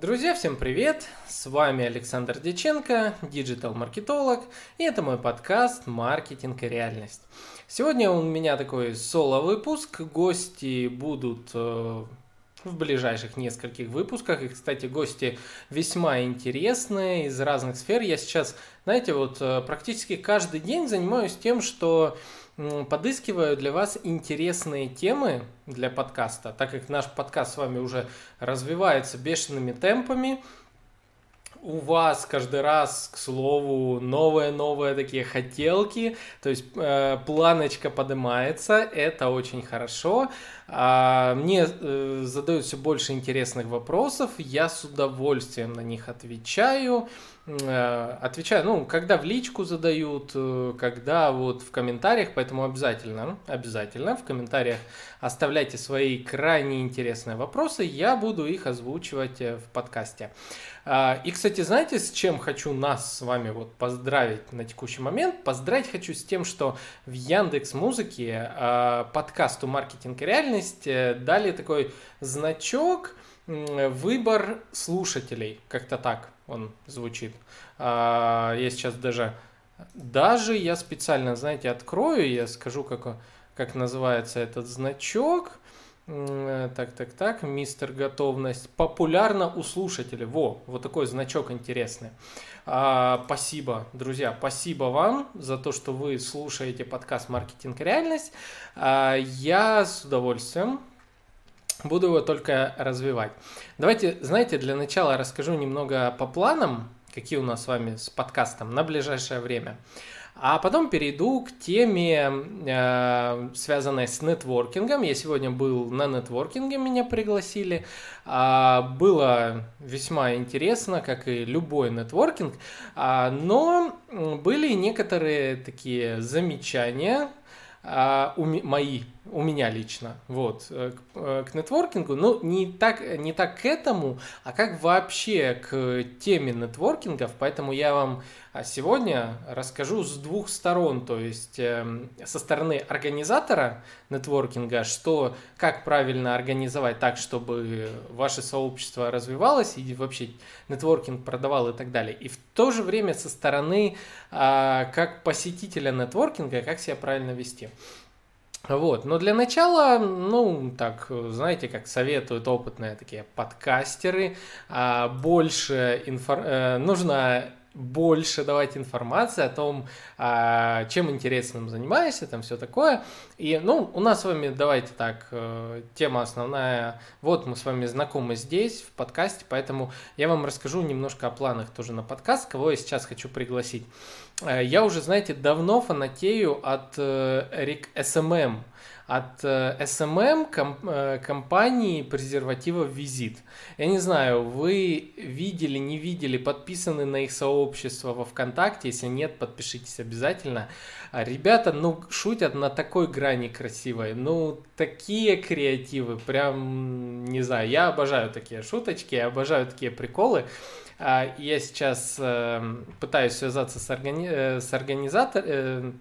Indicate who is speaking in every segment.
Speaker 1: Друзья, всем привет! С вами Александр Деченко, диджитал-маркетолог, и это мой подкаст «Маркетинг и реальность». Сегодня у меня такой соло-выпуск, гости будут э, в ближайших нескольких выпусках. И, кстати, гости весьма интересные из разных сфер. Я сейчас, знаете, вот э, практически каждый день занимаюсь тем, что подыскиваю для вас интересные темы для подкаста, так как наш подкаст с вами уже развивается бешеными темпами. У вас каждый раз, к слову, новые-новые такие хотелки, то есть э, планочка поднимается, это очень хорошо. А, мне э, задают все больше интересных вопросов, я с удовольствием на них отвечаю. Э, отвечаю, ну, когда в личку задают, э, когда вот в комментариях, поэтому обязательно, обязательно в комментариях оставляйте свои крайне интересные вопросы, я буду их озвучивать э, в подкасте. А, и, кстати, знаете, с чем хочу нас с вами вот поздравить на текущий момент? Поздравить хочу с тем, что в Яндекс Музыке подкасту «Маркетинг и реальность» дали такой значок «Выбор слушателей», как-то так он звучит. А, я сейчас даже, даже я специально, знаете, открою, я скажу, как, как называется этот значок. Так, так, так, мистер готовность. Популярно у слушателей. Во, вот такой значок интересный. А, спасибо, друзья, спасибо вам за то, что вы слушаете подкаст «Маркетинг. Реальность». А, я с удовольствием Буду его только развивать. Давайте, знаете, для начала расскажу немного по планам, какие у нас с вами с подкастом на ближайшее время. А потом перейду к теме, э, связанной с нетворкингом. Я сегодня был на нетворкинге, меня пригласили. А, было весьма интересно, как и любой нетворкинг. А, но были некоторые такие замечания, а, мои, у меня лично, вот, э, к, э, к нетворкингу, но не так, не так к этому, а как вообще к теме нетворкингов, поэтому я вам а сегодня расскажу с двух сторон, то есть эм, со стороны организатора нетворкинга, что как правильно организовать так, чтобы ваше сообщество развивалось и вообще нетворкинг продавал и так далее. И в то же время со стороны а, как посетителя нетворкинга, как себя правильно вести. Вот, но для начала, ну, так, знаете, как советуют опытные такие подкастеры, а, больше инфор... Э, нужно больше давать информации о том, а, чем интересным занимаешься, там все такое. И, ну, у нас с вами, давайте так, э, тема основная, вот мы с вами знакомы здесь, в подкасте, поэтому я вам расскажу немножко о планах тоже на подкаст, кого я сейчас хочу пригласить. Э, я уже, знаете, давно фанатею от Рик э, SMM от SMM компании презервативов Vizit. Я не знаю, вы видели, не видели, подписаны на их сообщество во ВКонтакте, если нет, подпишитесь обязательно. А ребята, ну, шутят на такой грани красивой, ну, такие креативы, прям, не знаю, я обожаю такие шуточки, я обожаю такие приколы. А, я сейчас э, пытаюсь связаться с, органи... Э, с организатором, э,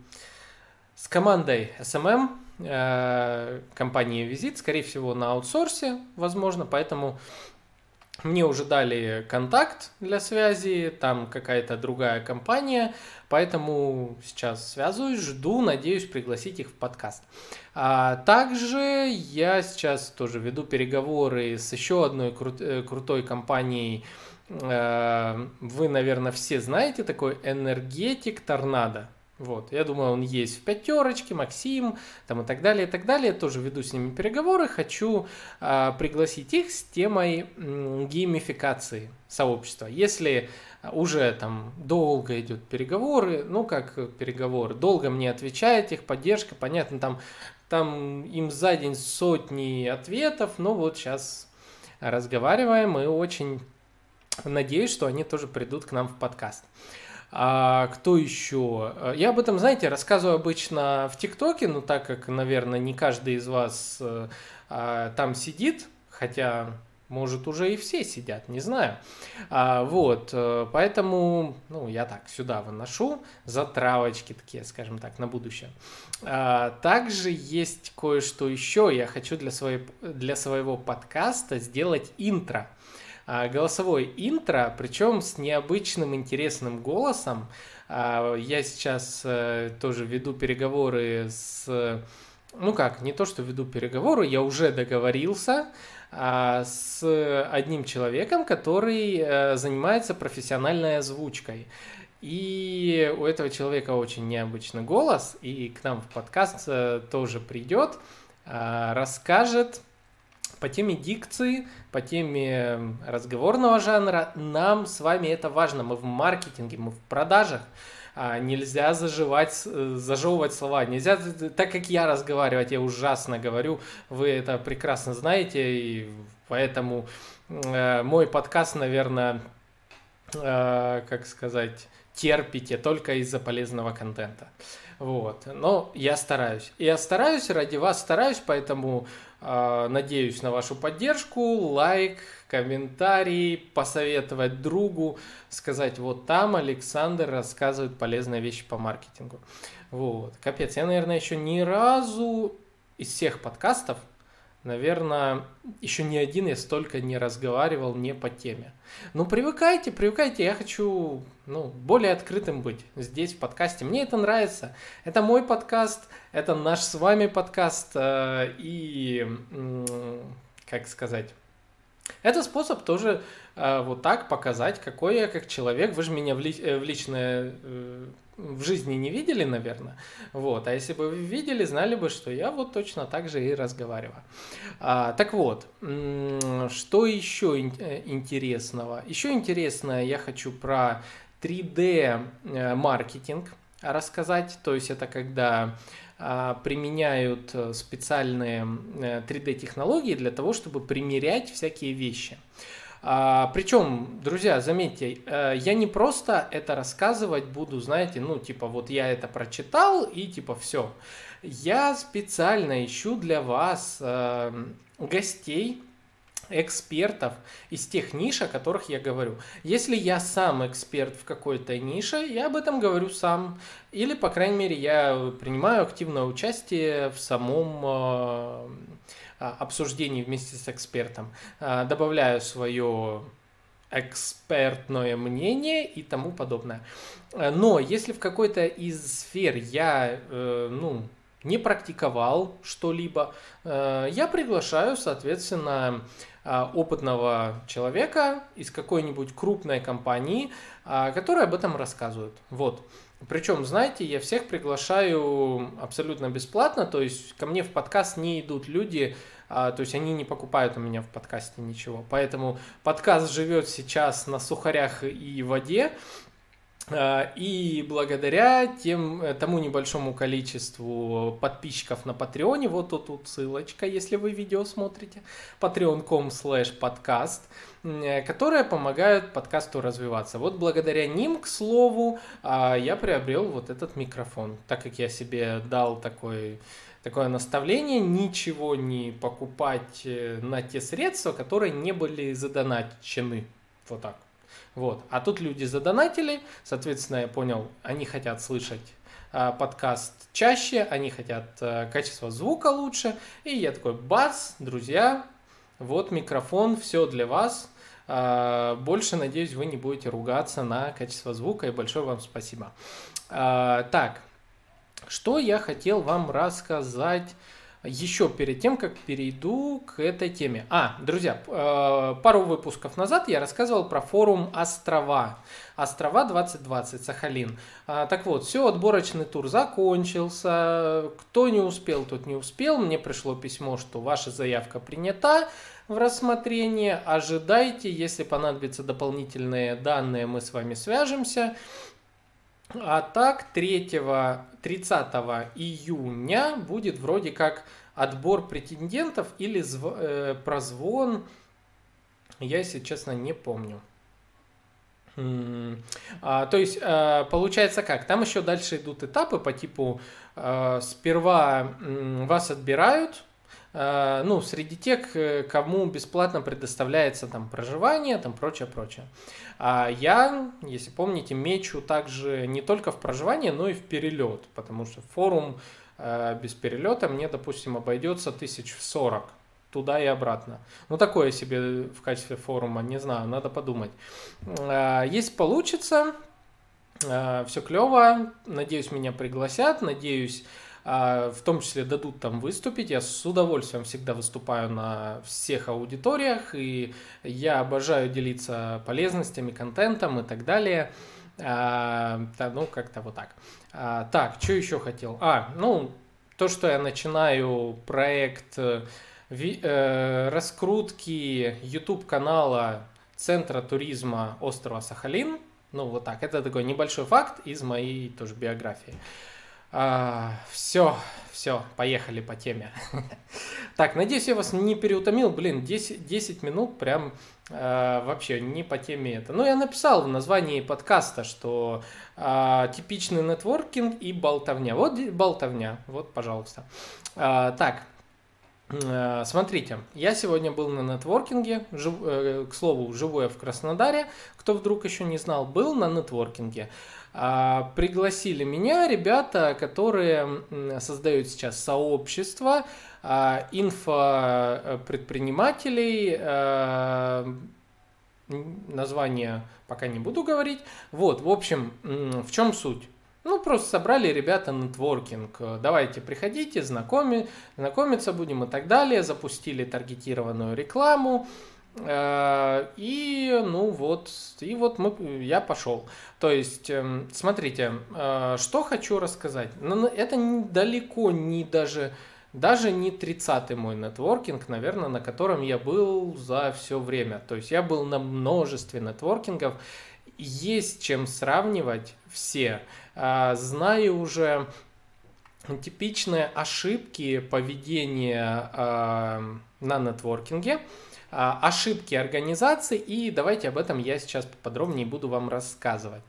Speaker 1: с командой SMM, Э, компании Визит, скорее всего, на аутсорсе, возможно, поэтому мне уже дали контакт для связи, там какая-то другая компания, поэтому сейчас связываюсь, жду, надеюсь пригласить их в подкаст. А также я сейчас тоже веду переговоры с еще одной кру- крутой компанией, вы, наверное, все знаете такой энергетик Торнадо. Вот, я думаю, он есть в пятерочке, Максим, там и так далее, и так далее. Тоже веду с ними переговоры. Хочу а, пригласить их с темой м, геймификации сообщества. Если уже там долго идет переговоры, ну как переговоры, долго мне отвечает их поддержка, понятно, там, там им за день сотни ответов, но вот сейчас разговариваем и очень надеюсь, что они тоже придут к нам в подкаст. А кто еще? Я об этом, знаете, рассказываю обычно в ТикТоке, но так как, наверное, не каждый из вас э, а, там сидит, хотя может, уже и все сидят, не знаю. А, вот, э, поэтому, ну, я так сюда выношу затравочки такие, скажем так, на будущее. А, также есть кое-что еще. Я хочу для, своей, для своего подкаста сделать интро. А, голосовой интро, причем с необычным интересным голосом. А, я сейчас э, тоже веду переговоры с... Ну как, не то, что веду переговоры, я уже договорился а, с одним человеком, который э, занимается профессиональной озвучкой. И у этого человека очень необычный голос, и к нам в подкаст э, тоже придет, расскажет по теме дикции, по теме разговорного жанра. Нам с вами это важно. Мы в маркетинге, мы в продажах. А, нельзя заживать, э, зажевывать слова. Нельзя, так как я разговаривать, я ужасно говорю. Вы это прекрасно знаете, и поэтому э, мой подкаст, наверное, э, как сказать, терпите только из-за полезного контента. Вот. Но я стараюсь. Я стараюсь, ради вас стараюсь, поэтому надеюсь на вашу поддержку, лайк, комментарий, посоветовать другу, сказать, вот там Александр рассказывает полезные вещи по маркетингу. Вот. Капец, я, наверное, еще ни разу из всех подкастов Наверное, еще ни один я столько не разговаривал не по теме. Ну, привыкайте, привыкайте, я хочу ну, более открытым быть здесь, в подкасте. Мне это нравится. Это мой подкаст, это наш с вами подкаст. Э, и, как сказать, это способ тоже э, вот так показать, какой я как человек. Вы же меня в, ли, э, в личное в жизни не видели, наверное. Вот. А если бы видели, знали бы, что я вот точно так же и разговариваю. А, так вот, что еще э, интересного? Еще интересное я хочу про 3D э, маркетинг рассказать. То есть это когда а, применяют специальные 3D э, технологии для того, чтобы примерять всякие вещи. А, причем, друзья, заметьте, э, я не просто это рассказывать буду, знаете, ну, типа, вот я это прочитал и типа все. Я специально ищу для вас э, гостей, экспертов из тех ниш, о которых я говорю. Если я сам эксперт в какой-то нише, я об этом говорю сам. Или, по крайней мере, я принимаю активное участие в самом э, обсуждений вместе с экспертом, а, добавляю свое экспертное мнение и тому подобное. Но если в какой-то из сфер я, э, ну, не практиковал что-либо, э, я приглашаю, соответственно, а, опытного человека из какой-нибудь крупной компании, который об этом рассказывает. Вот. Причем, знаете, я всех приглашаю абсолютно бесплатно, то есть ко мне в подкаст не идут люди, а, то есть они не покупают у меня в подкасте ничего. Поэтому подкаст живет сейчас на сухарях и воде, а, и благодаря тем, э, тому небольшому количеству подписчиков на Патреоне, вот тут, тут ссылочка, если вы видео смотрите, patreon.com slash подкаст, которые помогают подкасту развиваться. Вот благодаря ним, к слову, а, я приобрел вот этот микрофон, так как я себе дал такой такое наставление, ничего не покупать э, на те средства, которые не были задоначены. Вот так. Вот. А тут люди задонатили, соответственно, я понял, они хотят слышать а, подкаст чаще, они хотят а, качество звука лучше. И я такой, бас, друзья, вот микрофон, все для вас. А, больше, надеюсь, вы не будете ругаться на качество звука, и большое вам спасибо. А, так, что я хотел вам рассказать еще перед тем, как перейду к этой теме. А, друзья, э, пару выпусков назад я рассказывал про форум Острова. Острова 2020, Сахалин. А, так вот, все, отборочный тур закончился. Кто не успел, тот не успел. Мне пришло письмо, что ваша заявка принята в рассмотрение. Ожидайте, если понадобятся дополнительные данные, мы с вами свяжемся. А так 3, 30 июня будет вроде как отбор претендентов или зв, э, прозвон. Я, если честно, не помню. А, то есть, а, получается как? Там еще дальше идут этапы по типу а, сперва вас отбирают, ну, среди тех, э, кому бесплатно предоставляется там проживание, там прочее, прочее. А я, если помните, мечу также не только в проживание, но и в перелет, потому что форум э, без перелета мне, допустим, обойдется тысяч в сорок. туда и обратно. Ну, такое себе в качестве форума, не знаю, надо подумать. А, если получится, все клево, надеюсь, меня пригласят, надеюсь, в том числе дадут там выступить. Я с удовольствием всегда выступаю на всех аудиториях, и я обожаю делиться полезностями, контентом и так далее. А, ну, как-то вот так. А, так, что еще хотел? А, ну, то, что я начинаю проект э, э, раскрутки YouTube канала Центра туризма острова Сахалин. Ну, вот так. Это такой небольшой факт из моей тоже биографии. А, все, все, поехали по теме. так, надеюсь, я вас не переутомил. Блин, 10, 10 минут прям а, вообще не по теме это. Ну, я написал в названии подкаста, что а, типичный нетворкинг и болтовня. Вот болтовня, вот, пожалуйста. А, так, Э, смотрите, я сегодня был на нетворкинге, жив, э, к слову, живу я в Краснодаре, кто вдруг еще не знал, был на нетворкинге. А, пригласили меня ребята, которые создают сейчас сообщество а, инфопредпринимателей, а, название пока не буду говорить. Вот, в общем, в чем суть? Ну, просто собрали ребята нетворкинг. Давайте приходите, знакоми, знакомиться будем и так далее. Запустили таргетированную рекламу. Э, и, ну вот, и вот мы, я пошел. То есть, эм, смотрите, э, что хочу рассказать. Это далеко не даже, даже не 30-й мой нетворкинг, наверное, на котором я был за все время. То есть, я был на множестве нетворкингов. Есть чем сравнивать все. А, знаю уже типичные ошибки поведения на нетворкинге, ошибки организации, и давайте об этом я сейчас подробнее буду вам рассказывать.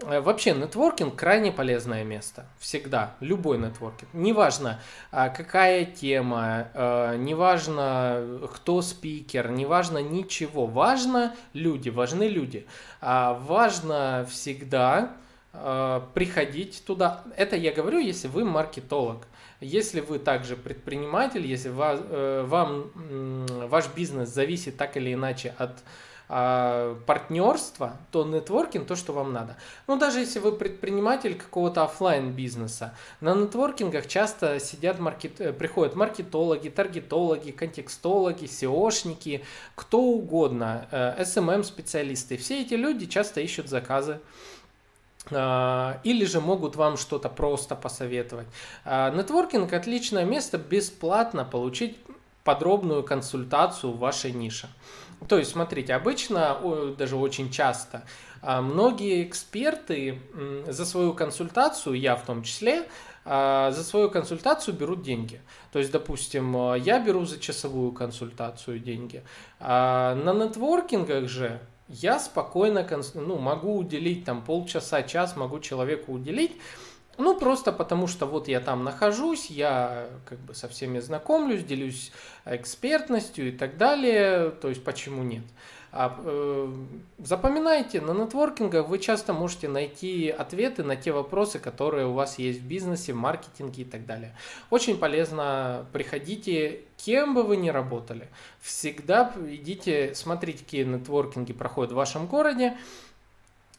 Speaker 1: Вообще, нетворкинг крайне полезное место. Всегда. Любой нетворкинг. Неважно, какая тема, неважно, кто спикер, неважно ничего. Важно люди, важны люди. Важно всегда Э, приходить туда. Это я говорю, если вы маркетолог. Если вы также предприниматель, если э, вам ваш бизнес зависит так или иначе от а, партнерства, то нетворкинг то, что вам надо. Ну, даже если вы предприниматель какого-то офлайн бизнеса, на нетворкингах часто сидят маркет... Э, приходят маркетологи, таргетологи, контекстологи, SEOшники, кто угодно, SMM-специалисты. Все эти люди часто ищут заказы. А, или же могут вам что-то просто посоветовать. А, нетворкинг – отличное место бесплатно получить подробную консультацию в вашей нише. То есть, смотрите, обычно, даже очень часто, а, многие эксперты за свою консультацию, я в том числе, за свою консультацию берут деньги. То есть, допустим, я беру за часовую консультацию деньги. На нетворкингах же я спокойно ну, могу уделить там полчаса, час, могу человеку уделить, ну, просто потому что вот я там нахожусь, я как бы со всеми знакомлюсь, делюсь экспертностью и так далее, то есть почему нет. А, э, запоминайте, на нетворкингах вы часто можете найти ответы на те вопросы, которые у вас есть в бизнесе, в маркетинге и так далее. Очень полезно, приходите, кем бы вы ни работали, всегда идите, смотрите, какие нетворкинги проходят в вашем городе,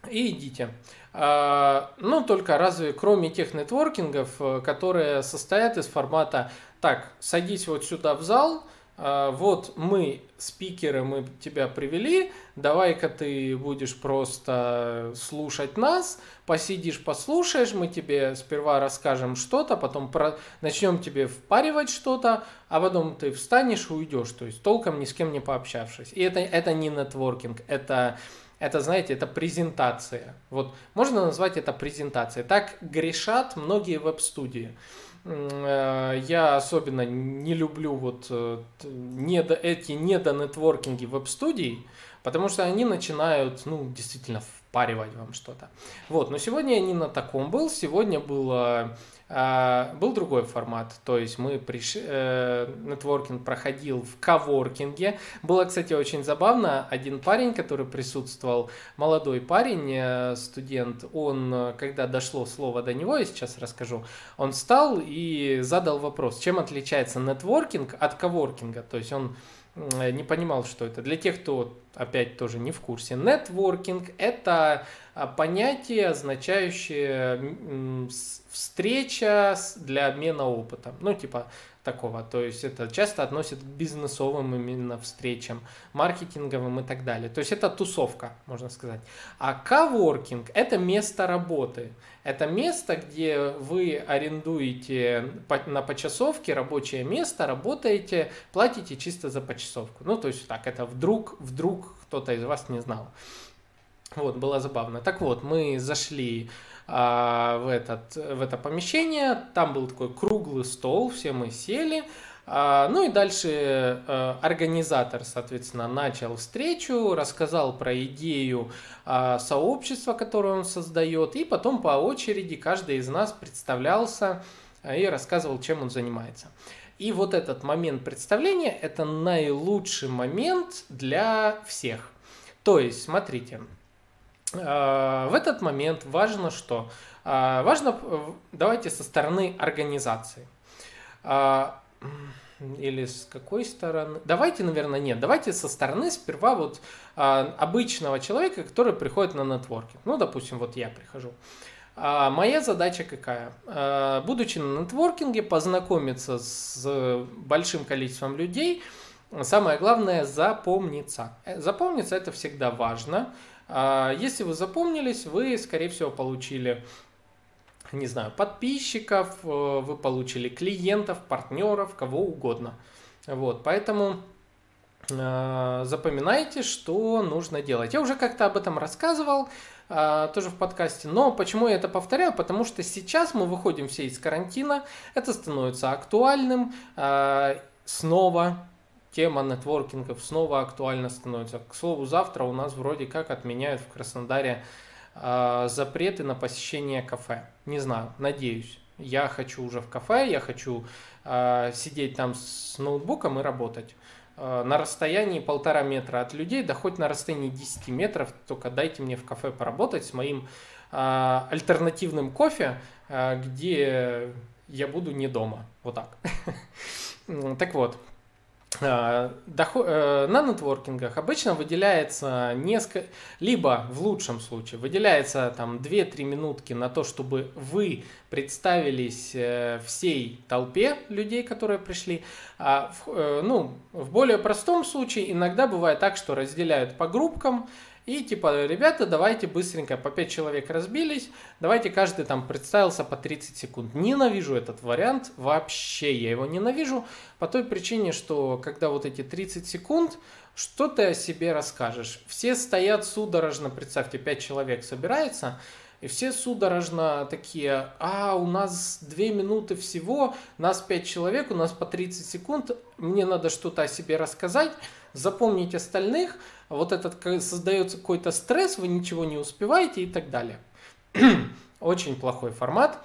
Speaker 1: и идите. А, ну, только разве кроме тех нетворкингов, э, которые состоят из формата «так, садись вот сюда в зал», вот мы, спикеры, мы тебя привели, давай-ка ты будешь просто слушать нас, посидишь, послушаешь, мы тебе сперва расскажем что-то, потом про... начнем тебе впаривать что-то, а потом ты встанешь и уйдешь, то есть толком ни с кем не пообщавшись. И это, это не нетворкинг, это, это, знаете, это презентация. Вот можно назвать это презентацией. Так грешат многие веб-студии. Э, я особенно не люблю вот э, недо, эти недонетворкинги веб-студий, потому что они начинают, ну, действительно впаривать вам что-то. Вот, но сегодня я не на таком был, сегодня было а, был другой формат, то есть мы пришли, э, нетворкинг проходил в коворкинге. Было, кстати, очень забавно, один парень, который присутствовал, молодой парень, э, студент, он, э, когда дошло слово до него, я сейчас расскажу, он встал и задал вопрос, чем отличается нетворкинг от коворкинга, то есть он не понимал, что это. Для тех, кто опять тоже не в курсе, нетворкинг – это а, понятие, означающее встреча для обмена опытом. Ну, типа такого. То есть это часто относят к бизнесовым именно встречам, маркетинговым и так далее. То есть это тусовка, можно сказать. А коворкинг – это место работы. Это место, где вы арендуете на почасовке рабочее место, работаете, платите чисто за почасовку. Ну, то есть так, это вдруг, вдруг кто-то из вас не знал. Вот, было забавно. Так вот, мы зашли в, этот, в это помещение, там был такой круглый стол, все мы сели, а, ну и дальше а, организатор, соответственно, начал встречу, рассказал про идею а, сообщества, которое он создает, и потом по очереди каждый из нас представлялся и рассказывал, чем он занимается. И вот этот момент представления – это наилучший момент для всех. То есть, смотрите, в этот момент важно что? Важно, давайте со стороны организации. Или с какой стороны? Давайте, наверное, нет. Давайте со стороны сперва вот обычного человека, который приходит на нетворкинг. Ну, допустим, вот я прихожу. Моя задача какая? Будучи на нетворкинге, познакомиться с большим количеством людей, самое главное запомниться. Э, запомниться это всегда важно. А, если вы запомнились, вы, скорее всего, получили, не знаю, подписчиков, э, вы получили клиентов, партнеров, кого угодно. Вот, поэтому э, запоминайте, что нужно делать. Я уже как-то об этом рассказывал, э, тоже в подкасте. Но почему я это повторяю? Потому что сейчас мы выходим все из карантина, это становится актуальным снова тема нетворкингов снова актуальна становится. К слову, завтра у нас вроде как отменяют в Краснодаре э, запреты на посещение кафе. Не знаю, надеюсь. Я хочу уже в кафе, я хочу э, сидеть там с ноутбуком и работать. Э, на расстоянии полтора метра от людей, да хоть на расстоянии 10 метров, только дайте мне в кафе поработать с моим э, альтернативным кофе, э, где я буду не дома. Вот так. Так вот, Э, э, на нетворкингах обычно выделяется несколько, либо в лучшем случае выделяется там 2-3 минутки на то, чтобы вы представились э, всей толпе людей, которые пришли. А в, ну, в более простом случае иногда бывает так, что разделяют по группкам, и типа, ребята, давайте быстренько, по 5 человек разбились, давайте каждый там представился по 30 секунд. Ненавижу этот вариант, вообще я его ненавижу, по той причине, что когда вот эти 30 секунд, что ты о себе расскажешь? Все стоят судорожно, представьте, 5 человек собирается, и все судорожно такие, а, у нас 2 минуты всего, нас 5 человек, у нас по 30 секунд, мне надо что-то о себе рассказать, запомнить остальных, вот этот создается какой-то стресс, вы ничего не успеваете и так далее. Очень плохой формат.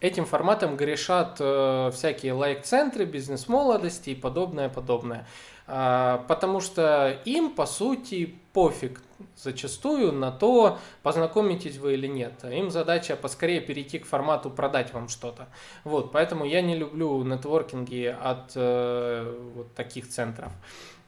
Speaker 1: Этим форматом грешат э, всякие лайк-центры, бизнес-молодости и подобное, подобное. Э, потому что им, по сути, пофиг зачастую на то, познакомитесь вы или нет. Им задача поскорее перейти к формату продать вам что-то. Вот, поэтому я не люблю нетворкинги от э, вот таких центров.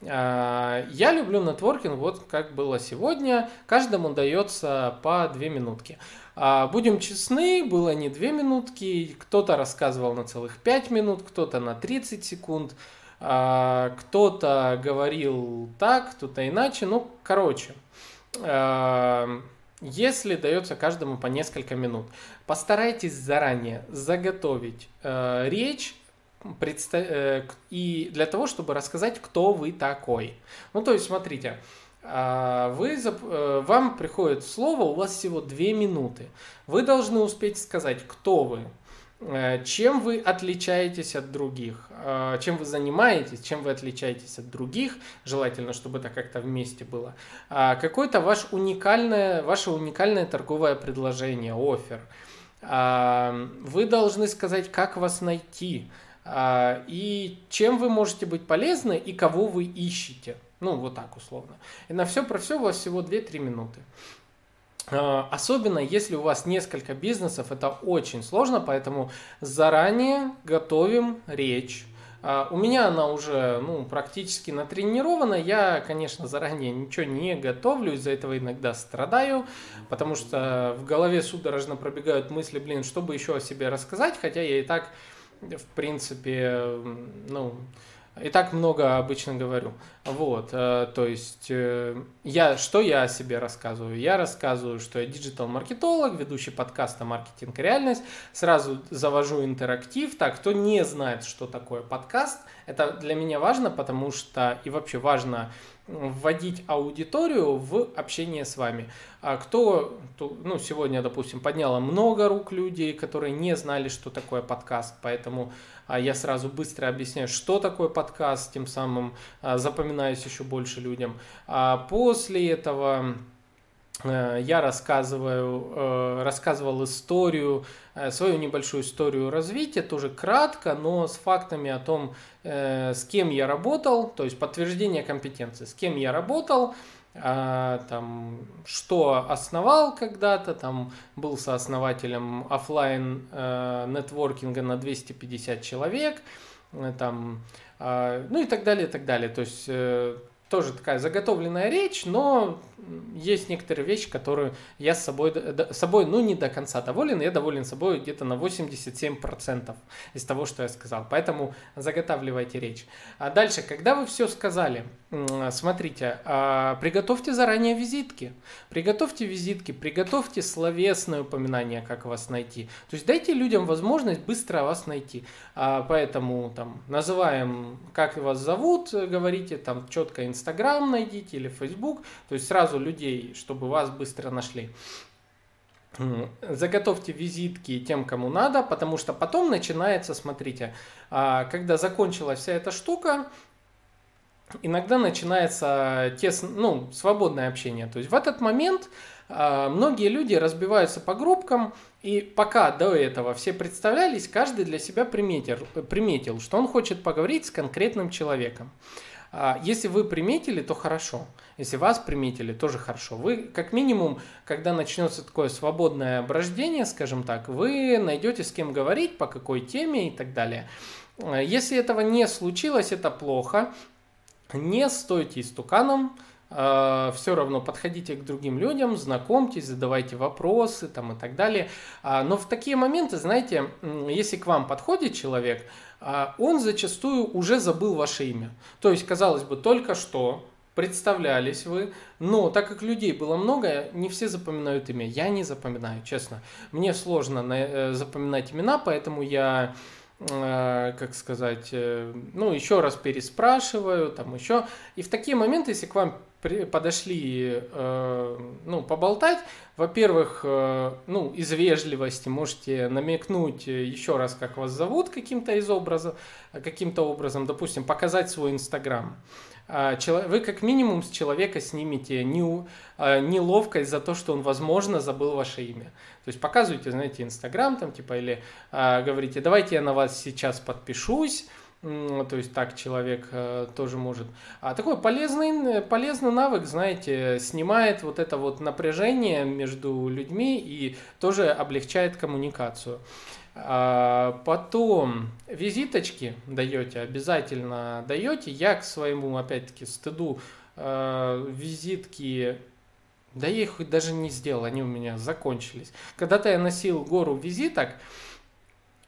Speaker 1: А, я люблю нетворкинг, вот как было сегодня. Каждому дается по две минутки. А, будем честны, было не две минутки. Кто-то рассказывал на целых пять минут, кто-то на 30 секунд. А, кто-то говорил так, кто-то иначе. Ну, короче, если дается каждому по несколько минут, постарайтесь заранее заготовить речь предста... Э, и для того, чтобы рассказать, кто вы такой. Ну, то есть, смотрите, а, вы, э, вам приходит слово, у вас всего две минуты. Вы должны успеть сказать, кто вы, э, чем вы отличаетесь от других, чем вы занимаетесь, чем вы отличаетесь от других, желательно, чтобы это как-то вместе было, а, какое-то ваш уникальное, ваше уникальное торговое предложение, офер – Вы должны сказать, как вас найти, и чем вы можете быть полезны, и кого вы ищете. Ну, вот так условно. И на все про все у вас всего 2-3 минуты. Особенно если у вас несколько бизнесов, это очень сложно, поэтому заранее готовим речь а, у меня она уже ну, практически натренирована. Я, конечно, заранее ничего не готовлю, из-за этого иногда страдаю, потому что в голове судорожно пробегают мысли, блин, чтобы еще о себе рассказать, хотя я и так, в принципе, ну, и так много обычно говорю. Вот, э, то есть, э, я, что я о себе рассказываю? Я рассказываю, что я диджитал-маркетолог, ведущий подкаста «Маркетинг реальность». Сразу завожу интерактив. Так, кто не знает, что такое подкаст, это для меня важно, потому что и вообще важно вводить аудиторию в общение с вами. А кто, ну, сегодня, допустим, подняло много рук людей, которые не знали, что такое подкаст, поэтому а, я сразу быстро объясняю, что такое подкаст, тем самым а, запоминаюсь еще больше людям. А после этого я рассказываю, э, рассказывал историю, э, свою небольшую историю развития, тоже кратко, но с фактами о том, с кем я работал, то есть подтверждение компетенции, с кем я работал, там, что основал когда-то, там, был сооснователем офлайн нетворкинга на 250 человек, там, ну и так далее, и так далее. То есть тоже такая заготовленная речь, но есть некоторые вещи, которые я с собой, с собой, ну, не до конца доволен, я доволен собой где-то на 87% из того, что я сказал. Поэтому заготавливайте речь. А дальше, когда вы все сказали, смотрите, а, приготовьте заранее визитки. Приготовьте визитки, приготовьте словесное упоминание, как вас найти. То есть дайте людям возможность быстро вас найти. А, поэтому там называем, как вас зовут, говорите, там четко Инстаграм найдите или Фейсбук. То есть сразу сразу людей, чтобы вас быстро нашли. Заготовьте визитки тем, кому надо, потому что потом начинается, смотрите, а, когда закончилась вся эта штука, иногда начинается тесно, ну, свободное общение. То есть в этот момент а, многие люди разбиваются по группкам, и пока до этого все представлялись, каждый для себя приметил, приметил что он хочет поговорить с конкретным человеком. А, если вы приметили, то хорошо. Если вас приметили, тоже хорошо. Вы, как минимум, когда начнется такое свободное оброждение, скажем так, вы найдете с кем говорить, по какой теме и так далее. А, если этого не случилось, это плохо. Не стойте истуканом, все равно подходите к другим людям, знакомьтесь, задавайте вопросы там, и так далее. Но в такие моменты, знаете, если к вам подходит человек, а он зачастую уже забыл ваше имя. То есть, казалось бы, только что представлялись вы, но так как людей было много, не все запоминают имя. Я не запоминаю, честно. Мне сложно э, запоминать имена, поэтому я э, как сказать, э, ну, еще раз переспрашиваю, там еще. И в такие моменты, если к вам подошли, э, ну, поболтать. Во-первых, э, ну, из вежливости можете намекнуть еще раз, как вас зовут каким-то из образов, каким-то образом, допустим, показать свой Инстаграм. А, вы как минимум с человека снимете неловкость за то, что он, возможно, забыл ваше имя. То есть показывайте, знаете, Инстаграм там, типа, или говорите, давайте я на вас сейчас подпишусь, то есть так человек э, тоже может. А такой полезный, полезный навык, знаете, снимает вот это вот напряжение между людьми и тоже облегчает коммуникацию. А потом визиточки даете, обязательно даете. Я к своему, опять-таки, стыду э, визитки да я их даже не сделал, они у меня закончились. Когда-то я носил гору визиток,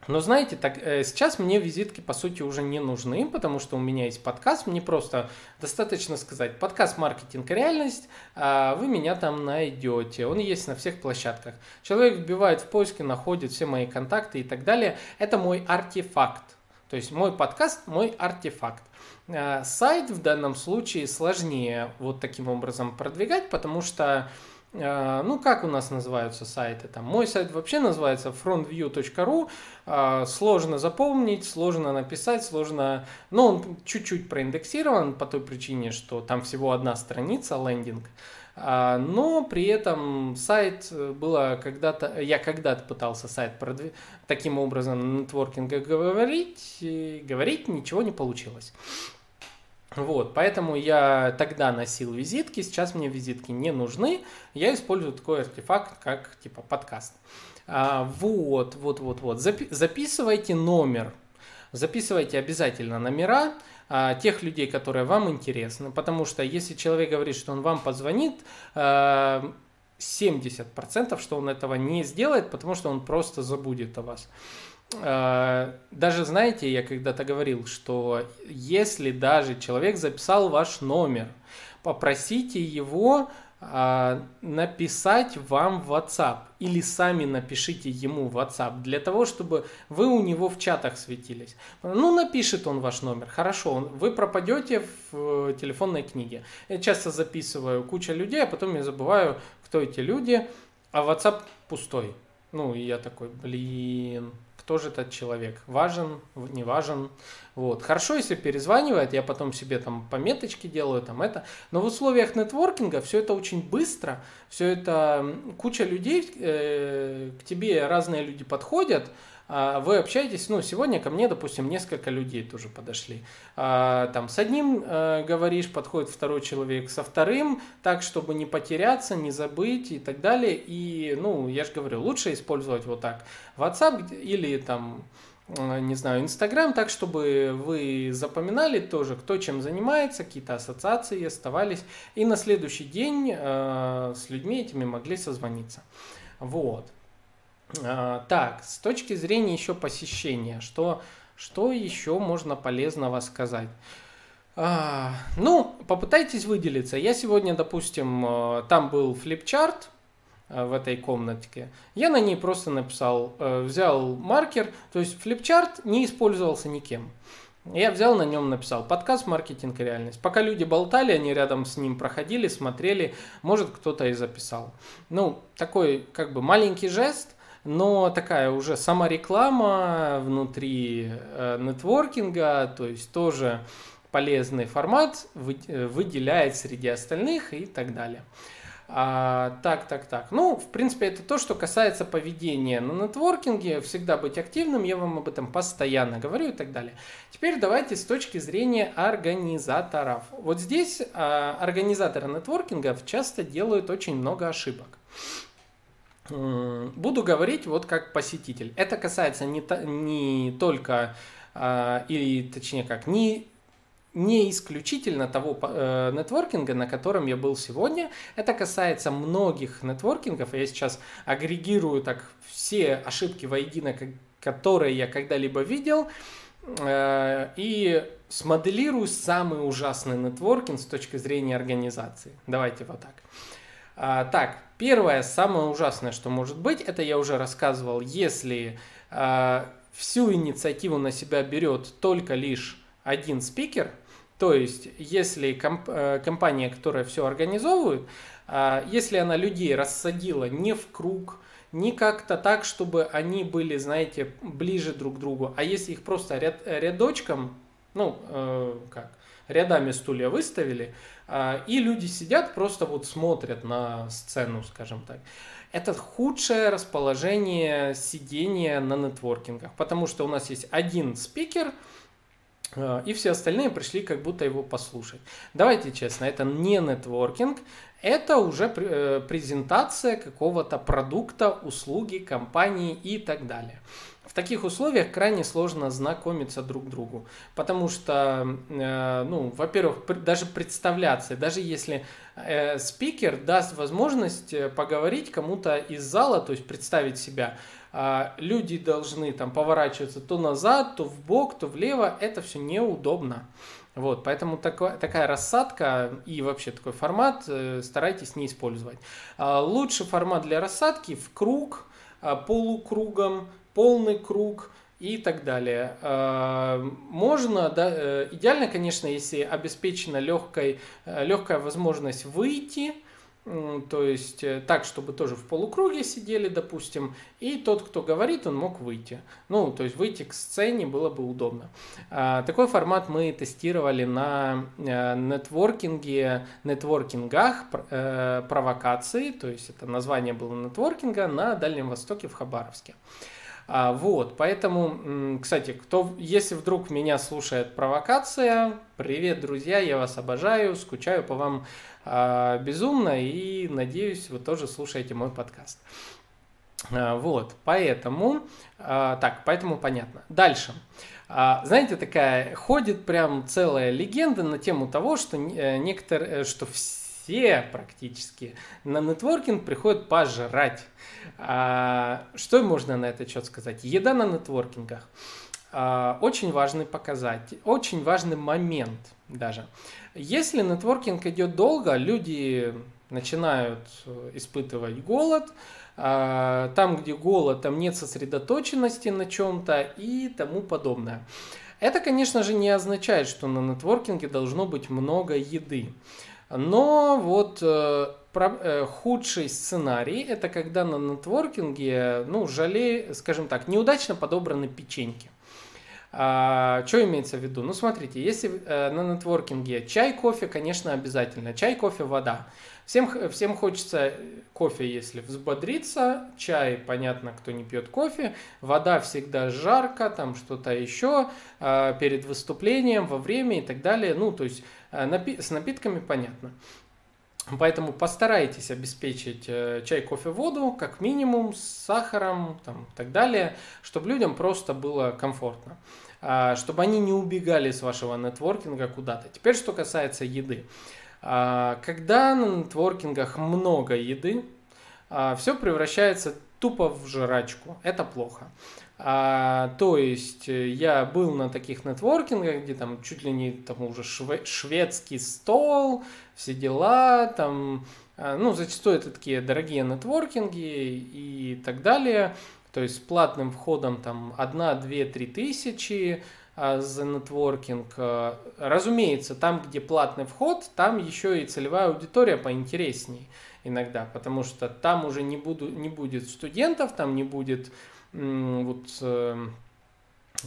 Speaker 1: но знаете, так, э, сейчас мне визитки по сути уже не нужны, потому что у меня есть подкаст, мне просто достаточно сказать подкаст «Маркетинг и реальность», а вы меня там найдете, он есть на всех площадках. Человек вбивает в поиске, находит все мои контакты и так далее. Это мой артефакт, то есть мой подкаст – мой артефакт. А сайт в данном случае сложнее вот таким образом продвигать, потому что ну, как у нас называются сайты? Там, мой сайт вообще называется frontview.ru. А, сложно запомнить, сложно написать, сложно... Ну, он чуть-чуть проиндексирован по той причине, что там всего одна страница, лендинг. А, но при этом сайт было когда-то, я когда-то пытался сайт продвигать, таким образом нетворкинга говорить, говорить ничего не получилось. Вот, поэтому я тогда носил визитки, сейчас мне визитки не нужны, я использую такой артефакт, как типа подкаст. А, вот, вот, вот, вот, Запи- записывайте номер, записывайте обязательно номера а, тех людей, которые вам интересны, потому что если человек говорит, что он вам позвонит, а, 70% что он этого не сделает, потому что он просто забудет о вас. А, даже знаете, я когда-то говорил, что если даже человек записал ваш номер, попросите его а, написать вам в WhatsApp или сами напишите ему в WhatsApp для того, чтобы вы у него в чатах светились. Ну, напишет он ваш номер, хорошо, вы пропадете в э, телефонной книге. Я часто записываю куча людей, а потом я забываю, кто эти люди, а WhatsApp пустой. Ну, и я такой, блин, кто же этот человек, важен, не важен. Вот. Хорошо, если перезванивает, я потом себе там пометочки делаю, там это. Но в условиях нетворкинга все это очень быстро, все это куча людей, э, к тебе разные люди подходят, вы общаетесь, ну, сегодня ко мне, допустим, несколько людей тоже подошли. А, там с одним э, говоришь, подходит второй человек, со вторым, так, чтобы не потеряться, не забыть и так далее. И, ну, я же говорю, лучше использовать вот так WhatsApp или там э, не знаю, Инстаграм, так, чтобы вы запоминали тоже, кто чем занимается, какие-то ассоциации оставались, и на следующий день э, с людьми этими могли созвониться. Вот. А, так, с точки зрения еще посещения, что, что еще можно полезного сказать? А, ну, попытайтесь выделиться. Я сегодня, допустим, э, там был флипчарт э, в этой комнатке. Я на ней просто написал, э, взял маркер, то есть флипчарт не использовался никем. Я взял на нем, написал подкаст «Маркетинг и реальность». Пока люди болтали, они рядом с ним проходили, смотрели, может кто-то и записал. Ну, такой как бы маленький жест, но такая уже самореклама внутри э, нетворкинга, то есть тоже полезный формат э, выделяет среди остальных и так далее. А, так, так, так. Ну, в принципе, это то, что касается поведения на нетворкинге. Всегда быть активным, я вам об этом постоянно говорю и так далее. Теперь давайте с точки зрения организаторов. Вот здесь а, организаторы нетворкинга часто делают очень много ошибок. Буду говорить вот как посетитель. Это касается не, то, не только, э, или точнее как, не, не исключительно того э, нетворкинга, на котором я был сегодня. Это касается многих нетворкингов. Я сейчас агрегирую так все ошибки воедино, которые я когда-либо видел, э, и смоделирую самый ужасный нетворкинг с точки зрения организации. Давайте вот так. А, так, первое, самое ужасное, что может быть, это я уже рассказывал, если а, всю инициативу на себя берет только лишь один спикер, то есть если комп, а, компания, которая все организовывает, а, если она людей рассадила не в круг, не как-то так, чтобы они были, знаете, ближе друг к другу, а если их просто ряд, рядочком, ну, э, как, рядами стулья выставили, а, и люди сидят, просто вот смотрят на сцену, скажем так. Это худшее расположение сидения на нетворкингах, потому что у нас есть один спикер, а, и все остальные пришли как будто его послушать. Давайте честно, это не нетворкинг, это уже э, презентация какого-то продукта, услуги, компании и так далее. Таких условиях крайне сложно знакомиться друг другу, потому что, э, ну, во-первых, даже представляться, даже если э, спикер даст возможность э, поговорить кому-то из зала, то есть представить себя, э, люди должны там поворачиваться то назад, то в бок, то влево, это все неудобно. Вот, поэтому такая, такая рассадка и вообще такой формат э, старайтесь не использовать. Э, лучший формат для рассадки в круг, э, полукругом, полный круг и так далее. А, можно, да, э, идеально, конечно, если обеспечена легкой, э, легкая возможность выйти, то есть э, так, чтобы тоже в полукруге сидели, допустим, и тот, кто говорит, он мог выйти. Ну, то есть выйти к сцене было бы удобно. А, такой формат мы тестировали на нетворкинге, нетворкингах провокации, то есть это название было нетворкинга на Дальнем Востоке в Хабаровске. А, вот, поэтому, кстати, кто, если вдруг меня слушает провокация, привет, друзья, я вас обожаю, скучаю по вам а, безумно и надеюсь, вы тоже слушаете мой подкаст. А, вот, поэтому, так, поэтому понятно. Дальше. Знаете, такая ходит прям целая легенда на тему того, что э, некоторые, э, что все практически на нетворкинг приходят пожрать. А, что можно на этот счет сказать? Еда на нетворкингах. А, очень важный показатель, очень важный момент даже. Если нетворкинг идет долго, люди начинают э, испытывать голод, а, там, где голод, там нет сосредоточенности на чем-то и тому подобное. Это, конечно же, не означает, что на нетворкинге должно быть много еды. Но вот э, Э, худший сценарий – это когда на нетворкинге, ну, жале, скажем так, неудачно подобраны печеньки. А, что имеется в виду? Ну, смотрите, если э, на нетворкинге чай, кофе, конечно, обязательно. Чай, кофе, вода. Всем, всем хочется кофе, если взбодриться, чай, понятно, кто не пьет кофе, вода всегда жарко, там что-то еще, э, перед выступлением, во время и так далее. Ну, то есть э, напи- с напитками понятно. Поэтому постарайтесь обеспечить э, чай, кофе, воду, как минимум, с сахаром там, и так далее, чтобы людям просто было комфортно, а, чтобы они не убегали с вашего нетворкинга куда-то. Теперь, что касается еды. А, когда на нетворкингах много еды, а, все превращается тупо в жрачку. Это плохо. А, то есть э, я был на таких нетворкингах, где там чуть ли не там уже шве- шведский стол, все дела, там, а, ну, зачастую это такие дорогие нетворкинги и так далее. То есть с платным входом там 1, 2, 3 тысячи а, за нетворкинг. А, разумеется, там, где платный вход, там еще и целевая аудитория поинтересней иногда, потому что там уже не, буду, не будет студентов, там не будет вот эм,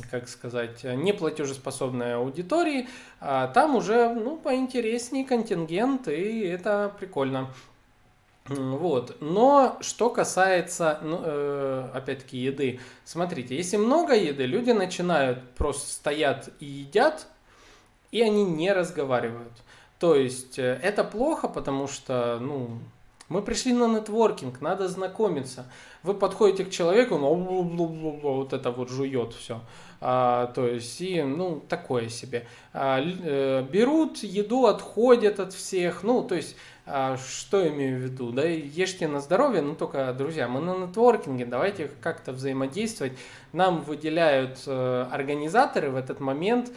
Speaker 1: как сказать, неплатежеспособной аудитории, а там уже, ну, поинтереснее контингент, и это прикольно. Вот. Но что касается, ну, э, опять-таки, еды. Смотрите, если много еды, люди начинают просто стоят и едят, и они не разговаривают. То есть э, это плохо, потому что, ну, мы пришли на нетворкинг, надо знакомиться. Вы подходите к человеку, он вот это вот жует все. А, то есть, и, ну, такое себе. А, э, берут еду, отходят от всех. Ну, то есть, а, что имею в виду? Да, ешьте на здоровье, ну, только, друзья, мы на нетворкинге, давайте как-то взаимодействовать. Нам выделяют э, организаторы в этот момент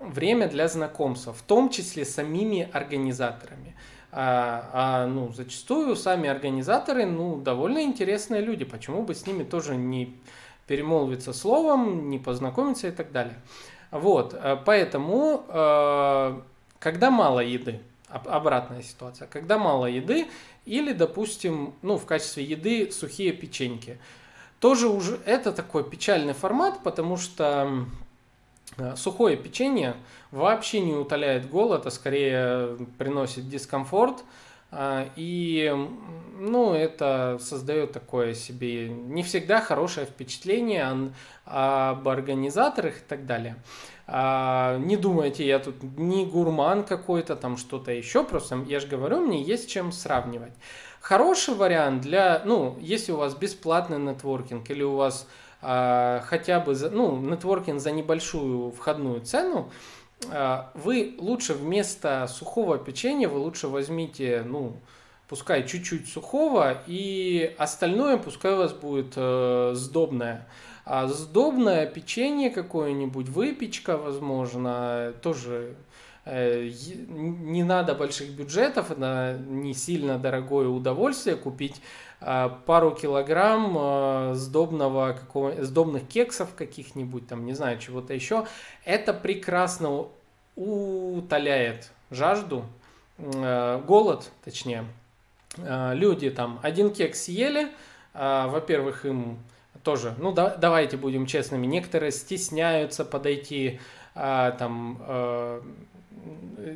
Speaker 1: время для знакомства, в том числе самими организаторами. А, а ну, зачастую сами организаторы ну, довольно интересные люди. Почему бы с ними тоже не перемолвиться словом, не познакомиться и так далее. Вот, э, поэтому, э, когда мало еды, обратная ситуация, когда мало еды или, допустим, ну, в качестве еды сухие печеньки, тоже уже это такой печальный формат, потому что сухое печенье вообще не утоляет голод, а скорее приносит дискомфорт. Э, и ну, это создает такое себе не всегда хорошее впечатление об организаторах и так далее. А, не думайте, я тут не гурман какой-то, там что-то еще, просто я же говорю, мне есть чем сравнивать. Хороший вариант для, ну, если у вас бесплатный нетворкинг или у вас хотя бы за, ну, нетворкинг за небольшую входную цену, а, вы лучше вместо сухого печенья, вы лучше возьмите, ну, пускай чуть-чуть сухого, и остальное пускай у вас будет э, сдобное. А сдобное печенье какое-нибудь, выпечка, возможно, тоже э, не надо больших бюджетов, это не сильно дорогое удовольствие купить а, пару килограмм а, сдобного, какого, сдобных кексов каких-нибудь, там, не знаю, чего-то еще. Это прекрасно утоляет жажду, а, голод, точнее. люди там один кекс съели, во-первых, им тоже, ну да, давайте будем честными, некоторые стесняются подойти там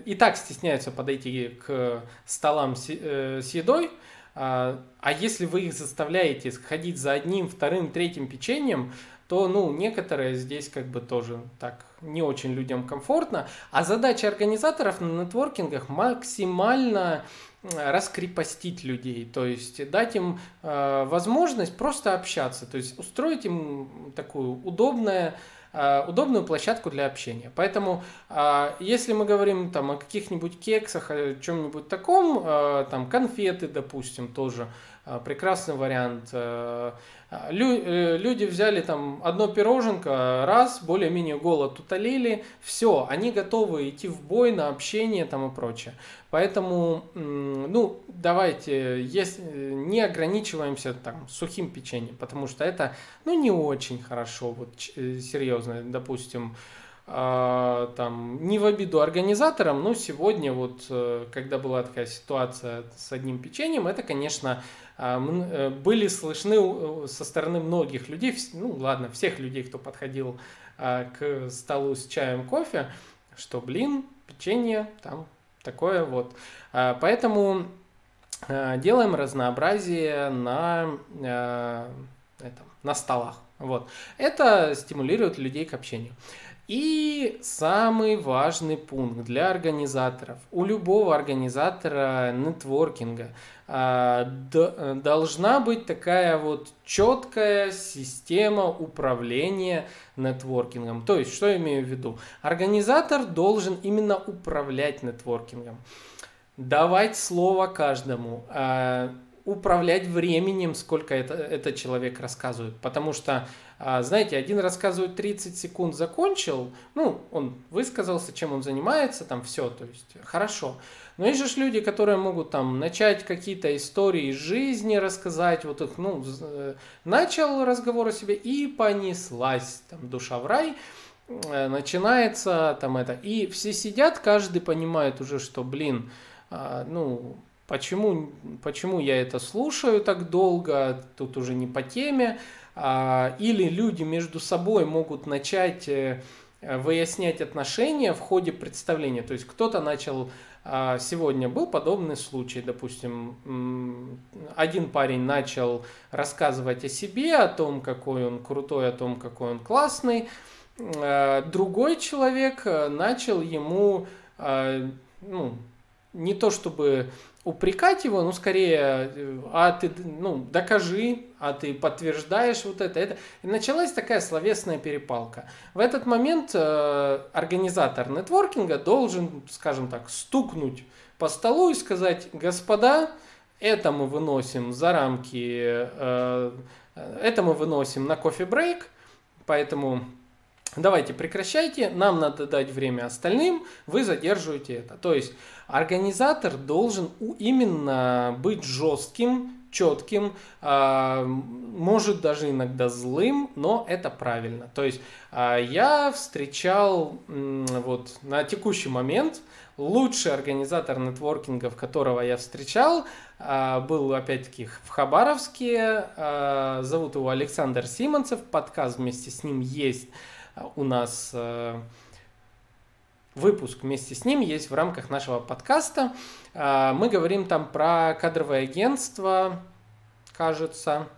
Speaker 1: и так стесняются подойти к столам с, э, с едой, а, а если вы их заставляете ходить за одним, вторым, третьим печеньем, то, ну, некоторые здесь как бы тоже так не очень людям комфортно. А задача организаторов на нетворкингах максимально раскрепостить людей, то есть дать им э, возможность просто общаться, то есть устроить им такую удобное удобную площадку для общения. Поэтому, э, если мы говорим там о каких-нибудь кексах, о чем-нибудь таком, э, там конфеты, допустим, тоже прекрасный вариант. Люди взяли там одно пироженко, раз, более-менее голод утолили, все, они готовы идти в бой на общение там и прочее. Поэтому, ну, давайте, если, не ограничиваемся там сухим печеньем, потому что это, ну, не очень хорошо, вот э, серьезно, допустим, э, там, не в обиду организаторам, но сегодня вот, э, когда была такая ситуация с одним печеньем, это, конечно, э, были слышны со стороны многих людей, ну, ладно, всех людей, кто подходил э, к столу с чаем, кофе, что, блин, печенье там Такое вот. А, поэтому а, делаем разнообразие на, а, этом, на столах. Вот. Это стимулирует людей к общению. И самый важный пункт для организаторов. У любого организатора нетворкинга э, должна быть такая вот четкая система управления нетворкингом. То есть, что я имею в виду? Организатор должен именно управлять нетворкингом. Давать слово каждому. Э, управлять временем, сколько это, этот человек рассказывает. Потому что, а, знаете, один рассказывает 30 секунд, закончил, ну, он высказался, чем он занимается, там все, то есть хорошо. Но есть же люди, которые могут там начать какие-то истории из жизни рассказать, вот их, ну, э, начал разговор о себе и понеслась там душа в рай, э, начинается там это. И все сидят, каждый понимает уже, что, блин, а, ну, Почему, почему я это слушаю так долго, тут уже не по теме. А, или люди между собой могут начать э, выяснять отношения в ходе представления. То есть кто-то начал а, Сегодня был подобный случай, допустим, один парень начал рассказывать о себе, о том, какой он крутой, о том, какой он классный. Э, другой человек э, начал ему, ну, не то чтобы упрекать его, ну, скорее, а ты, ну, докажи, а ты подтверждаешь вот это, это. И началась такая словесная перепалка. В этот момент э, организатор нетворкинга должен, скажем так, стукнуть по столу и сказать, господа, это мы выносим за рамки, э, это мы выносим на кофе-брейк, поэтому давайте прекращайте, нам надо дать время остальным, вы задерживаете это. То есть организатор должен именно быть жестким, четким, а, может даже иногда злым, но это правильно. То есть а, я встречал вот на текущий момент лучший организатор нетворкингов, которого я встречал, а, был опять-таки в Хабаровске, зовут его Александр Симонцев, подкаст вместе с ним есть у нас выпуск вместе с ним есть в рамках нашего подкаста. Э, мы говорим там про кадровое агентство, кажется.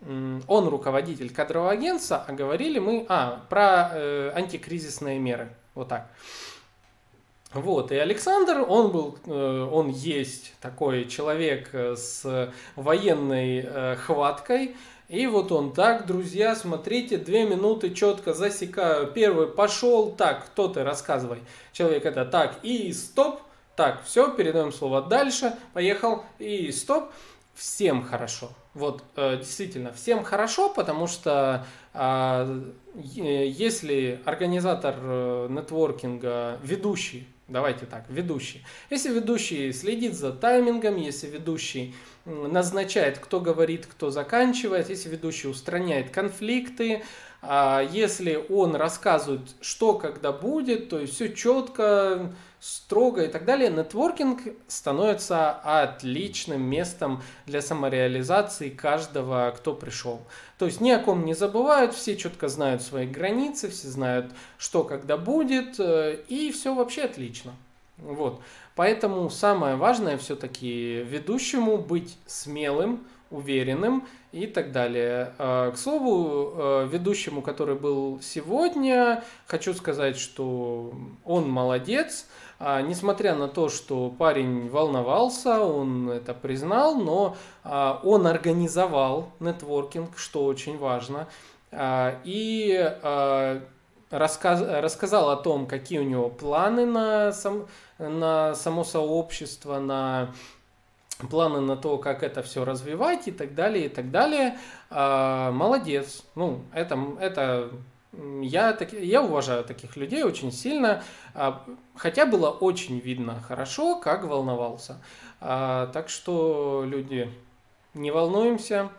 Speaker 1: Он руководитель кадрового агентства, а говорили мы а, про э, антикризисные меры. Вот так. Вот, и Александр, он был, э, он есть такой человек с военной хваткой, и вот он так, друзья, смотрите, две минуты четко засекаю. Первый пошел, так, кто ты, рассказывай. Человек это так, и стоп, так, все, передаем слово дальше, поехал, и стоп. Всем хорошо. Вот, э, действительно, всем хорошо, потому что э, если организатор э, нетворкинга, ведущий, давайте так, ведущий, если ведущий следит за таймингом, если ведущий назначает, кто говорит, кто заканчивает, если ведущий устраняет конфликты, если он рассказывает, что когда будет, то есть все четко, строго и так далее, нетворкинг становится отличным местом для самореализации каждого, кто пришел. То есть ни о ком не забывают, все четко знают свои границы, все знают, что когда будет, э, и все вообще отлично. Вот. Поэтому самое важное все-таки ведущему быть смелым, уверенным и так далее. А, к слову, э, ведущему, который был сегодня, хочу сказать, что он молодец. А, несмотря на то, что парень волновался, он это признал, но а, он организовал нетворкинг, что очень важно. И рассказ, рассказал о том, какие у него планы на, сам, на само сообщество, на планы на то, как это все развивать и так далее, и так далее. А, молодец. Ну, это, это я, так, я уважаю таких людей очень сильно, а, хотя было очень видно хорошо, как волновался. А, так что, люди, не волнуемся.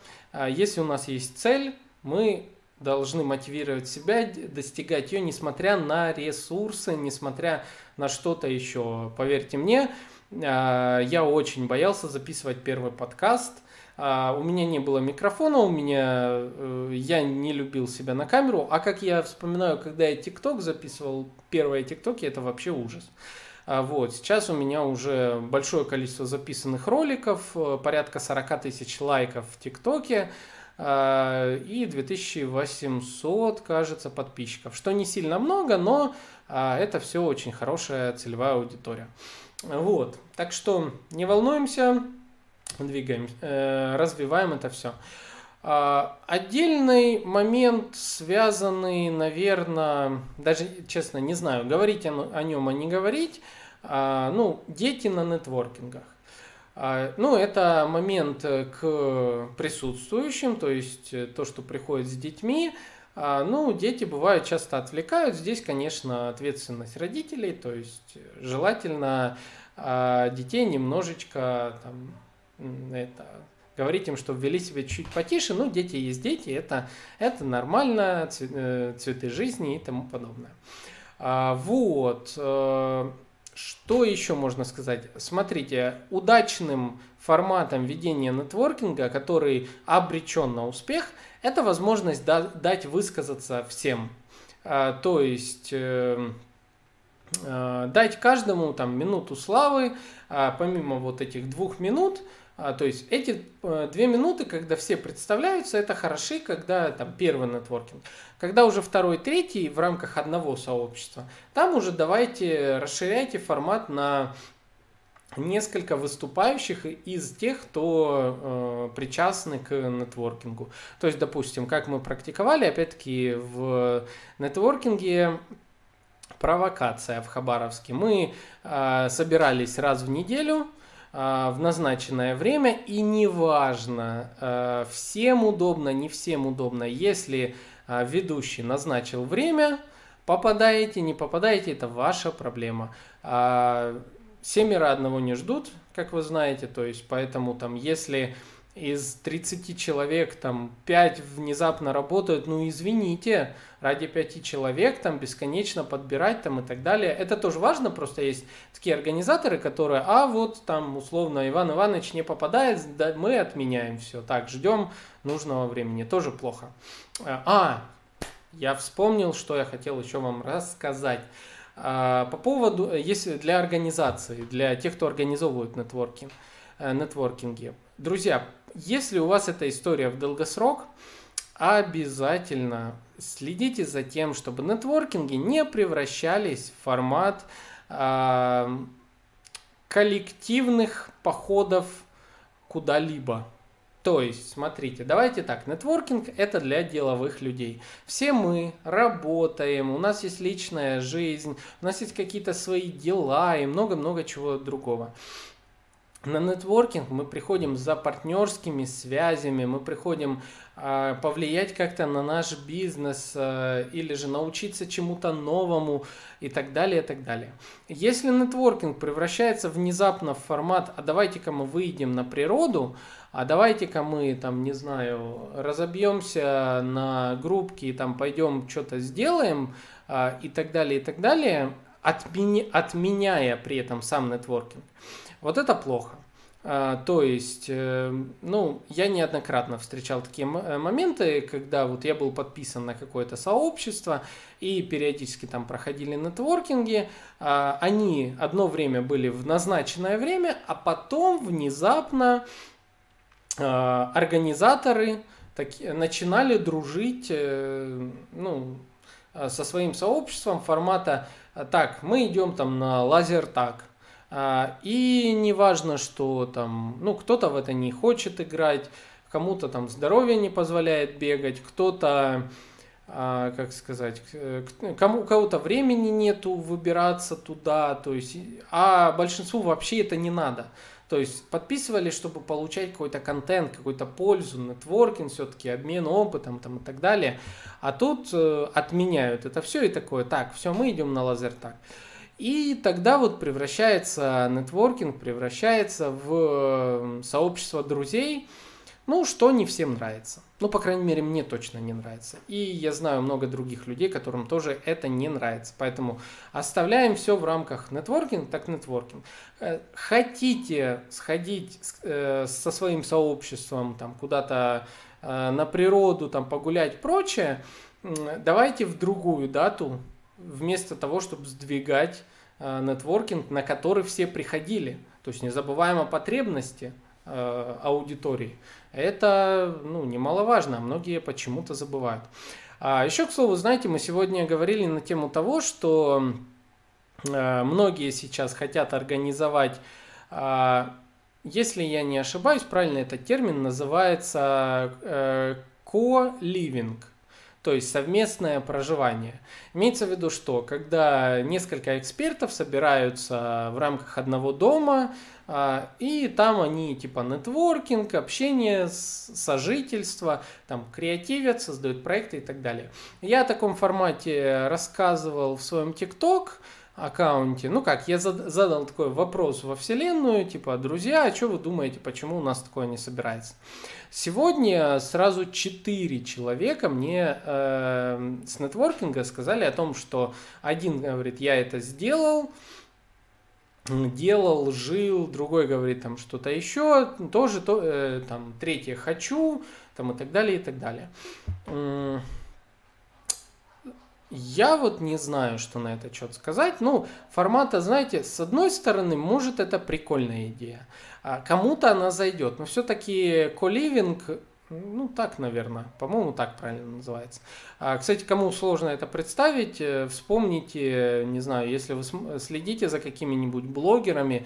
Speaker 1: Если у нас есть цель, мы должны мотивировать себя, достигать ее, несмотря на ресурсы, несмотря на что-то еще. Поверьте мне, я очень боялся записывать первый подкаст. А, у меня не было микрофона, у меня э, я не любил себя на камеру. А как я вспоминаю, когда я ТикТок записывал, первые ТикТоки, это вообще ужас. А, вот, сейчас у меня уже большое количество записанных роликов, э, порядка 40 тысяч лайков в ТикТоке и 2800, кажется, подписчиков, что не сильно много, но это все очень хорошая целевая аудитория. Вот. Так что не волнуемся, двигаем, э, развиваем это все. А, отдельный момент, связанный, наверное, даже, честно, не знаю, говорить о, о нем, а не говорить, а, ну, дети на нетворкингах. А, ну, это момент к присутствующим, то есть то, что приходит с детьми, ну, дети бывают часто отвлекают. Здесь, конечно, ответственность родителей, то есть желательно а, детей немножечко там, это, говорить им, чтобы вели себя чуть потише. Ну, дети есть дети, это, это нормально, э, цветы жизни и тому подобное. А, вот. Э, что еще можно сказать? Смотрите, удачным форматом ведения нетворкинга, который обречен на успех, это возможность дать высказаться всем. А, то есть э, э, дать каждому там минуту славы, а помимо вот этих двух минут, а, то есть эти э, две минуты, когда все представляются, это хороши, когда там первый нетворкинг. Когда уже второй, третий в рамках одного сообщества, там уже давайте расширяйте формат на несколько выступающих из тех, кто э, причастны к нетворкингу. То есть, допустим, как мы практиковали, опять-таки в нетворкинге провокация в Хабаровске. Мы э, собирались раз в неделю э, в назначенное время, и неважно, э, всем удобно, не всем удобно, если э, ведущий назначил время, попадаете, не попадаете, это ваша проблема. Э, семеро одного не ждут, как вы знаете, то есть поэтому там, если из 30 человек там 5 внезапно работают, ну извините, ради 5 человек там бесконечно подбирать там и так далее. Это тоже важно, просто есть такие организаторы, которые, а вот там условно Иван Иванович не попадает, да, мы отменяем все. Так, ждем нужного времени, тоже плохо. А, я вспомнил, что я хотел еще вам рассказать. А, по поводу, если для организации, для тех, кто организовывает нетворкинг, э, нетворкинги. Друзья, если у вас эта история в долгосрок, обязательно следите за тем, чтобы нетворкинги не превращались в формат э, коллективных походов куда-либо. То есть, смотрите, давайте так, нетворкинг это для деловых людей. Все мы работаем, у нас есть личная жизнь, у нас есть какие-то свои дела и много-много чего другого. На нетворкинг мы приходим за партнерскими связями, мы приходим э, повлиять как-то на наш бизнес э, или же научиться чему-то новому и так далее, и так далее. Если нетворкинг превращается внезапно в формат, а давайте-ка мы выйдем на природу, а давайте-ка мы там, не знаю, разобьемся на группки и там пойдем что-то сделаем э, и так далее, и так далее, отменя, отменяя при этом сам нетворкинг. Вот это плохо. А, то есть, э, ну, я неоднократно встречал такие э, моменты, когда вот я был подписан на какое-то сообщество и периодически там проходили нетворкинги. А, они одно время были в назначенное время, а потом внезапно а, организаторы так, начинали дружить, э, ну, со своим сообществом формата так, мы идем там на лазертаг, а, и не важно, что там, ну, кто-то в это не хочет играть, кому-то там здоровье не позволяет бегать, кто-то, как сказать, кому, у кого-то времени нету выбираться туда, то есть, а большинству вообще это не надо. То есть подписывались, чтобы получать какой-то контент, какую-то пользу, нетворкинг, все-таки обмен опытом там, и так далее. А тут э, отменяют это все и такое, так, все, мы идем на лазертаг. И тогда вот превращается нетворкинг, превращается в сообщество друзей, ну, что не всем нравится. Ну, по крайней мере, мне точно не нравится. И я знаю много других людей, которым тоже это не нравится. Поэтому оставляем все в рамках нетворкинг, так нетворкинг. Э, хотите сходить э, со своим сообществом там куда-то э, на природу, там погулять, прочее, давайте в другую дату, вместо того, чтобы сдвигать нетворкинг, на который все приходили. То есть не забываем о потребности аудитории. Это ну, немаловажно, а многие почему-то забывают. А еще, к слову, знаете, мы сегодня говорили на тему того, что э, многие сейчас хотят организовать, э, если я не ошибаюсь, правильно этот термин называется э, co-living то есть совместное проживание. Имеется в виду, что когда несколько экспертов собираются в рамках одного дома, а, и там они типа нетворкинг, общение, сожительство, там креативят, создают проекты и так далее. Я о таком формате рассказывал в своем ТикТок, аккаунте. Ну как, я задал такой вопрос во вселенную, типа, друзья, а что вы думаете, почему у нас такое не собирается? Сегодня сразу четыре человека мне э, с нетворкинга сказали о том, что один говорит, я это сделал, делал, жил, другой говорит там что-то еще, тоже то, э, там третье хочу, там и так далее, и так далее. Я вот не знаю, что на это что сказать. Ну, формата, знаете, с одной стороны, может, это прикольная идея. А кому-то она зайдет. Но все-таки коливинг, ну, так, наверное, по-моему, так правильно называется. А, кстати, кому сложно это представить, э, вспомните, не знаю, если вы следите за какими-нибудь блогерами,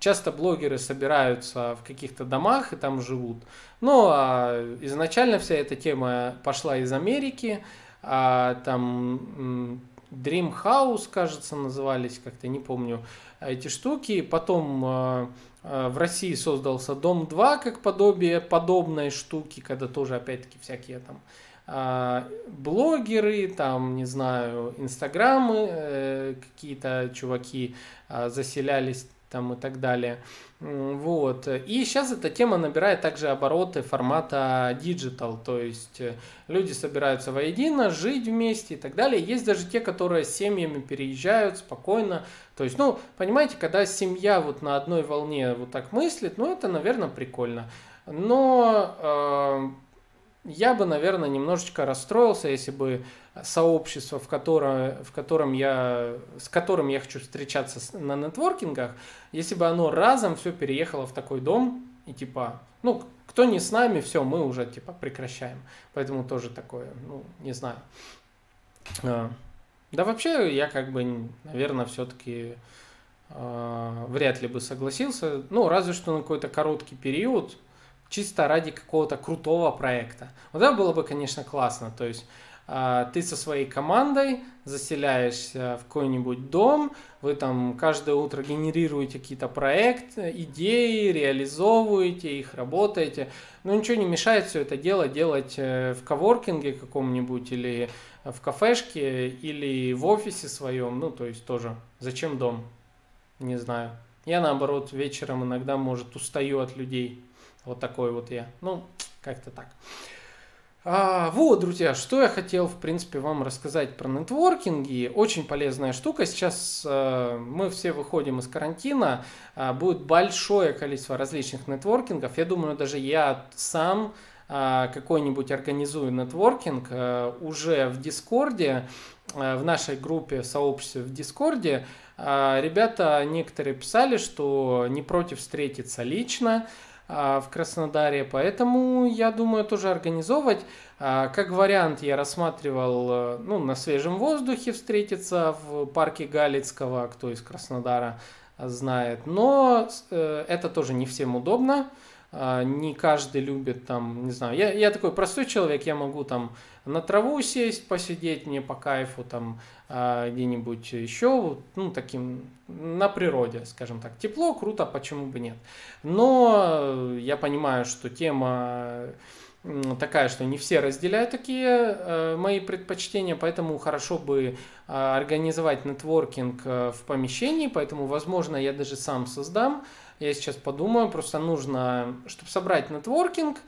Speaker 1: Часто блогеры собираются в каких-то домах и там живут. Ну, а изначально вся эта тема пошла из Америки а, там Dream House, кажется, назывались, как-то не помню эти штуки. Потом а, а, в России создался Дом 2 как подобие подобной штуки, когда тоже опять-таки всякие там а, блогеры, там, не знаю, инстаграмы, э, какие-то чуваки заселялись там и так далее. Вот. И сейчас эта тема набирает также обороты формата digital, то есть э, люди собираются воедино, жить вместе и так далее. Есть даже те, которые с семьями переезжают спокойно. То есть, ну, понимаете, когда семья вот на одной волне вот так мыслит, ну, это, наверное, прикольно. Но э, я бы, наверное, немножечко расстроился, если бы сообщество, в котором, в котором я, с которым я хочу встречаться на нетворкингах, если бы оно разом все переехало в такой дом, и типа, ну, кто не с нами, все, мы уже типа прекращаем. Поэтому тоже такое, ну, не знаю. А, да вообще я как бы, наверное, все-таки а, вряд ли бы согласился. Ну, разве что на какой-то короткий период, чисто ради какого-то крутого проекта. Вот это было бы, конечно, классно. То есть а, ты со своей командой заселяешься в какой-нибудь дом, вы там каждое утро генерируете какие-то проекты, идеи, реализовываете их, работаете. Но ничего не мешает все это дело делать э, в коворкинге каком-нибудь или в кафешке или в офисе своем. Ну, то есть тоже зачем дом? Не знаю. Я наоборот вечером иногда, может, устаю от людей. Вот такой вот я. Ну, как-то так. А, вот, друзья, что я хотел, в принципе, вам рассказать про нетворкинги. Очень полезная штука. Сейчас э, мы все выходим из карантина. Э, будет большое количество различных нетворкингов. Я думаю, даже я сам э, какой-нибудь организую нетворкинг э, уже в Дискорде, э, в нашей группе сообществе в Дискорде. Э, ребята некоторые писали, что не против встретиться лично. В Краснодаре, поэтому я думаю тоже организовывать. А, как вариант я рассматривал э, ну, на свежем воздухе встретиться в парке Галицкого, кто из Краснодара знает. Но э, это тоже не всем удобно. А, не каждый любит там, не знаю, я, я такой простой человек, я могу там на траву сесть, посидеть мне по кайфу, там а, где-нибудь еще, ну, таким, на природе, скажем так. Тепло, круто, почему бы нет. Но я понимаю, что тема такая, что не все разделяют такие э, мои предпочтения, поэтому хорошо бы э, организовать нетворкинг э, в помещении, поэтому, возможно, я даже сам создам. Я сейчас подумаю, просто нужно, чтобы собрать нетворкинг, э,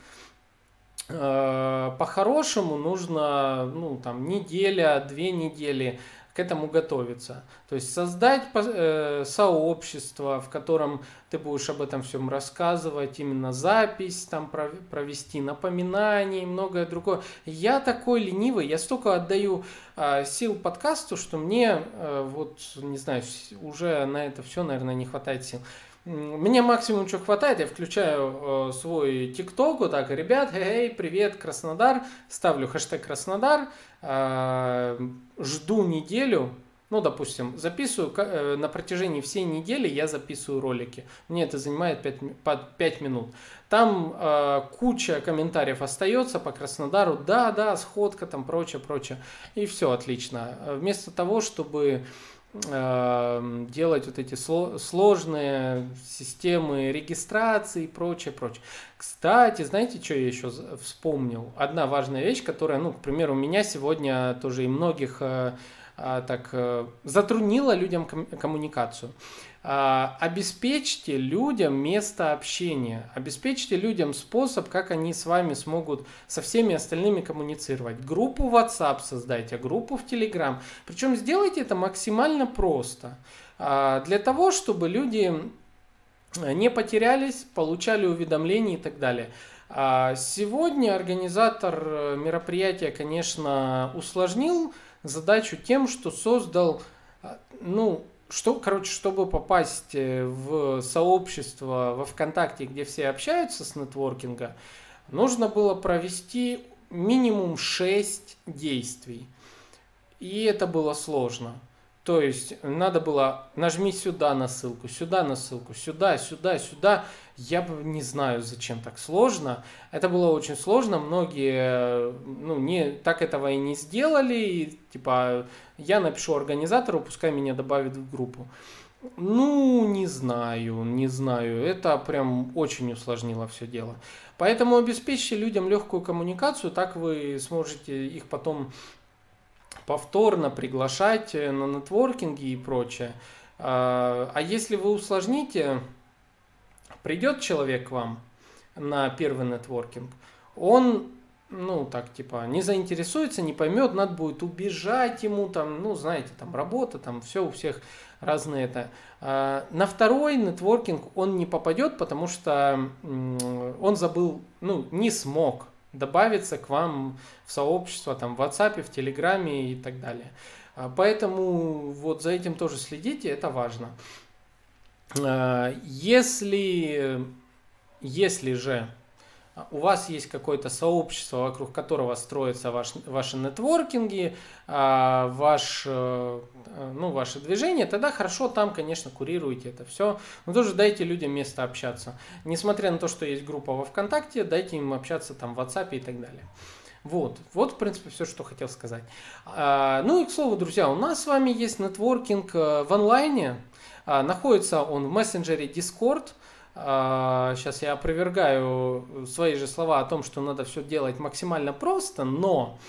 Speaker 1: по-хорошему нужно, ну, там, неделя, две недели к этому готовиться. То есть создать э, сообщество, в котором ты будешь об этом всем рассказывать, именно запись там провести, напоминания и многое другое. Я такой ленивый, я столько отдаю э, сил подкасту, что мне э, вот, не знаю, уже на это все, наверное, не хватает сил. Мне максимум, что хватает, я включаю э, свой ТикТок, вот так, ребят, эй, привет, Краснодар, ставлю хэштег Краснодар, э, жду неделю, ну, допустим, записываю э, на протяжении всей недели я записываю ролики. Мне это занимает 5, 5 минут. Там э, куча комментариев остается по Краснодару. Да, да, сходка, там прочее, прочее. И все отлично. Вместо того, чтобы делать вот эти сложные системы регистрации и прочее, прочее. Кстати, знаете, что я еще вспомнил? Одна важная вещь, которая, ну, к примеру, у меня сегодня тоже и многих э, а, так э, затруднила людям коммуникацию. А, обеспечьте людям место общения, обеспечьте людям способ, как они с вами смогут со всеми остальными коммуницировать. Группу WhatsApp создайте, группу в Telegram. Причем сделайте это максимально просто. А, для того, чтобы люди не потерялись, получали уведомления и так далее. А, сегодня организатор э, мероприятия, конечно, усложнил задачу тем, что создал ну, что, короче, чтобы попасть э, в сообщество во ВКонтакте, где все общаются с нетворкинга, нужно было провести минимум 6 действий. И это было сложно. То есть надо было нажми сюда на ссылку, сюда на ссылку, сюда, сюда, сюда. Я не знаю, зачем так сложно. Это было очень сложно. Многие ну, не, так этого и не сделали. И, типа, я напишу организатору, пускай меня добавит в группу. Ну, не знаю, не знаю. Это прям очень усложнило все дело. Поэтому обеспечьте людям легкую коммуникацию, так вы сможете их потом повторно приглашать э, на нетворкинги и прочее. А, а если вы усложните, придет человек к вам на первый нетворкинг, он ну, так, типа, не заинтересуется, не поймет, надо будет убежать ему, там, ну, знаете, там, работа, там, все у всех разные это. А, на второй нетворкинг он не попадет, потому что он забыл, ну, не смог добавиться к вам в сообщество, там, в WhatsApp, в Телеграме и так далее. А, поэтому вот за этим тоже следите, это важно. А, если, если же у вас есть какое-то сообщество, вокруг которого строятся ваш, ваши нетворкинги, а, ваш, э, ну, ваше движение, тогда хорошо там, конечно, курируйте это все. Но тоже дайте людям место общаться. Несмотря на то, что есть группа во ВКонтакте, дайте им общаться там в WhatsApp и так далее. Вот, вот, в принципе, все, что хотел сказать. А, ну и, к слову, друзья, у нас с вами есть нетворкинг э, в онлайне. А, находится он в мессенджере Discord – Сейчас а, я опровергаю свои же слова о том, что надо все делать максимально просто, но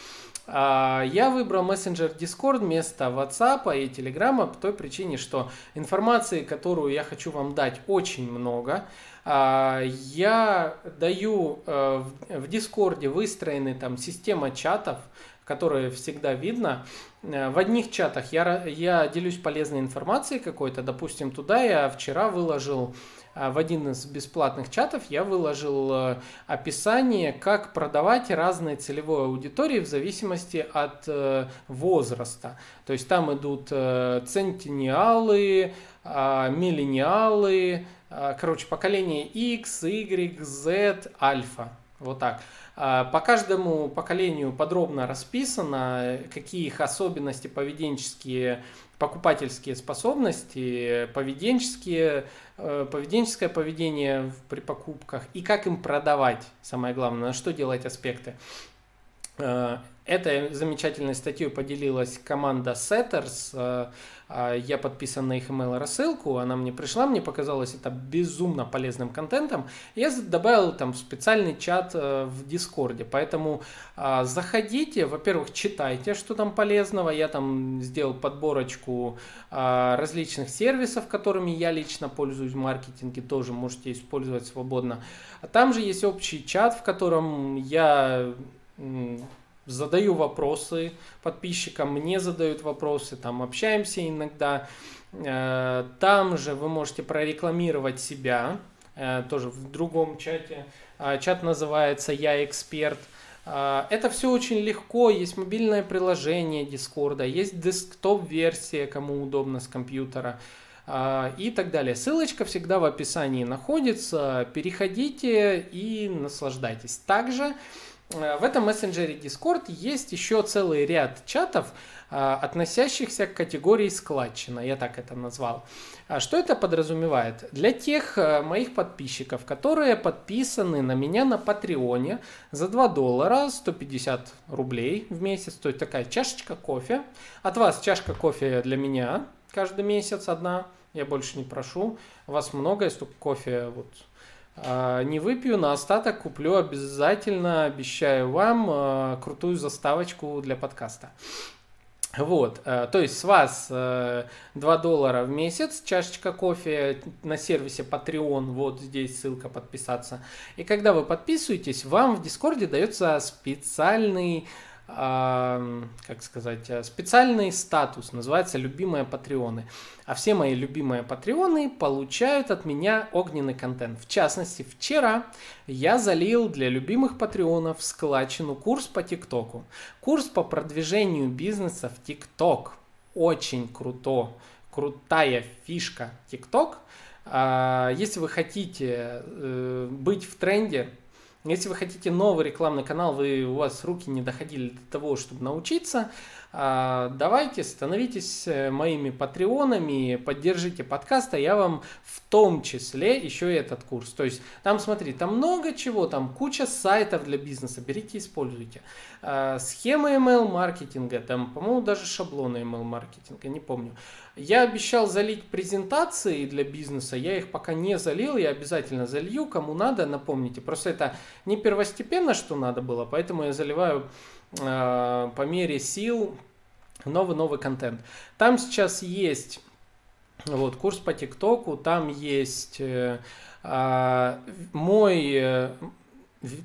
Speaker 1: А, я выбрал мессенджер Discord вместо WhatsApp и Telegram по той причине, что информации, которую я хочу вам дать, очень много. А, я даю э, в Discord выстроены там система чатов, которые всегда видно. Э, в одних чатах я, я делюсь полезной информацией какой-то. Допустим, туда я вчера выложил в один из бесплатных чатов я выложил э, описание, как продавать разные целевые аудитории в зависимости от э, возраста. То есть там идут э, центениалы, а, миллениалы, а, короче, поколение X, Y, Z, альфа. Вот так. По каждому поколению подробно расписано, какие их особенности поведенческие покупательские способности, поведенческие, э, поведенческое поведение при покупках и как им продавать, самое главное, на что делать аспекты. Э, Этой замечательной статьей поделилась команда Setters. А, я подписан на их email рассылку, она мне пришла, мне показалось это безумно полезным контентом. Я добавил там специальный чат э, в Дискорде, поэтому а, заходите, во-первых, читайте, что там полезного. Я там сделал подборочку а, различных сервисов, которыми я лично пользуюсь в маркетинге, тоже можете использовать свободно. Там же есть общий чат, в котором я задаю вопросы подписчикам, мне задают вопросы, там общаемся иногда. Э, там же вы можете прорекламировать себя, э, тоже в другом чате. Э, чат называется «Я эксперт». Это все очень легко, есть мобильное приложение Дискорда, есть десктоп-версия, кому удобно с компьютера и так далее. Ссылочка всегда в описании находится, переходите и наслаждайтесь. Также в этом мессенджере Discord есть еще целый ряд чатов, э, относящихся к категории складчина, я так это назвал. А что это подразумевает? Для тех э, моих подписчиков, которые подписаны на меня на Патреоне за 2 доллара 150 рублей в месяц, то есть такая чашечка кофе. От вас чашка кофе для меня каждый месяц одна, я больше не прошу. Вас много, если кофе вот не выпью, на остаток куплю обязательно, обещаю вам, а, крутую заставочку для подкаста. Вот, а, то есть с вас 2 доллара в месяц, чашечка кофе на сервисе Patreon, вот здесь ссылка подписаться. И когда вы подписываетесь, вам в Дискорде дается специальный как сказать, э, специальный статус, называется «Любимые патреоны». А все мои любимые патреоны получают от меня огненный контент. В частности, вчера я залил для любимых патреонов складчину курс по ТикТоку. Курс по продвижению бизнеса в ТикТок. Очень круто, крутая фишка ТикТок. А, если вы хотите э, быть в тренде, если вы хотите новый рекламный канал, вы, у вас руки не доходили до того, чтобы научиться, давайте становитесь э, моими патреонами, поддержите подкаст, а я вам в том числе еще и этот курс. То есть там, смотри, там много чего, там куча сайтов для бизнеса, берите, используйте. А, схемы email маркетинга, там, по-моему, даже шаблоны email маркетинга, не помню. Я обещал залить презентации для бизнеса, я их пока не залил, я обязательно залью, кому надо, напомните. Просто это не первостепенно, что надо было, поэтому я заливаю Э, по мере сил новый-новый контент. Там сейчас есть вот курс по ТикТоку, там есть э, э, мой э,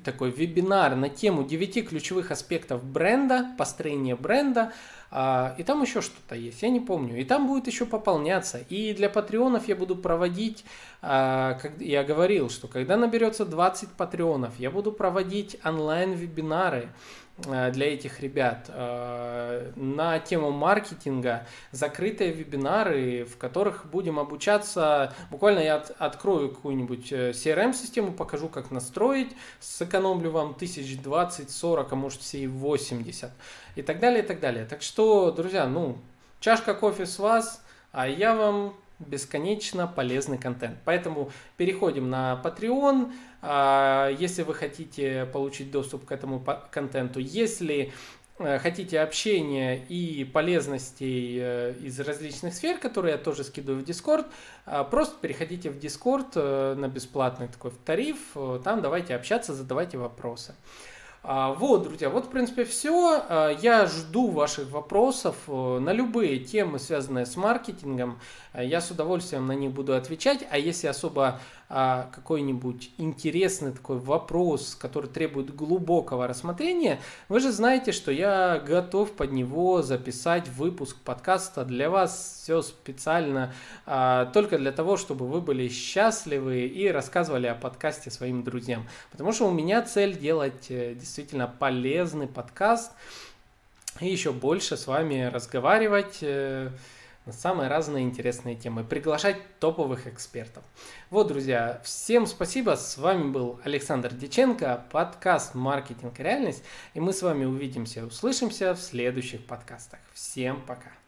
Speaker 1: такой вебинар на тему 9 ключевых аспектов бренда, построения бренда. А, и там еще что-то есть, я не помню. И там будет еще пополняться. И для патреонов я буду проводить, а, как я говорил, что когда наберется 20 патреонов, я буду проводить онлайн-вебинары Э, для этих ребят э, на тему маркетинга, закрытые вебинары, в которых будем обучаться. Буквально я открою какую-нибудь э, CRM-систему, покажу, как настроить, сэкономлю вам тысяч двадцать, сорок, а может все и 80 и так далее, и так далее. Так что, друзья, ну, чашка кофе с вас, а я вам бесконечно полезный контент. Поэтому переходим на Patreon, а, если вы хотите получить доступ к этому контенту. Если э, хотите общения и полезностей э, из различных сфер, которые я тоже скидываю в Discord, а, просто переходите в Discord э, на бесплатный такой тариф, там давайте общаться, задавайте вопросы. А, вот, друзья, вот, в принципе, все. А, я жду ваших вопросов э, на любые темы, связанные с маркетингом. А, я с удовольствием на них буду отвечать. А если особо какой-нибудь интересный такой вопрос, который требует глубокого рассмотрения, вы же знаете, что я готов под него записать выпуск подкаста для вас. Все специально только для того, чтобы вы были счастливы и рассказывали о подкасте своим друзьям. Потому что у меня цель делать э, действительно полезный подкаст и еще больше с вами разговаривать э, на самые разные интересные темы, приглашать топовых экспертов. Вот, друзья, всем спасибо. С вами был Александр Диченко, подкаст «Маркетинг и реальность». И мы с вами увидимся, услышимся в следующих подкастах. Всем пока.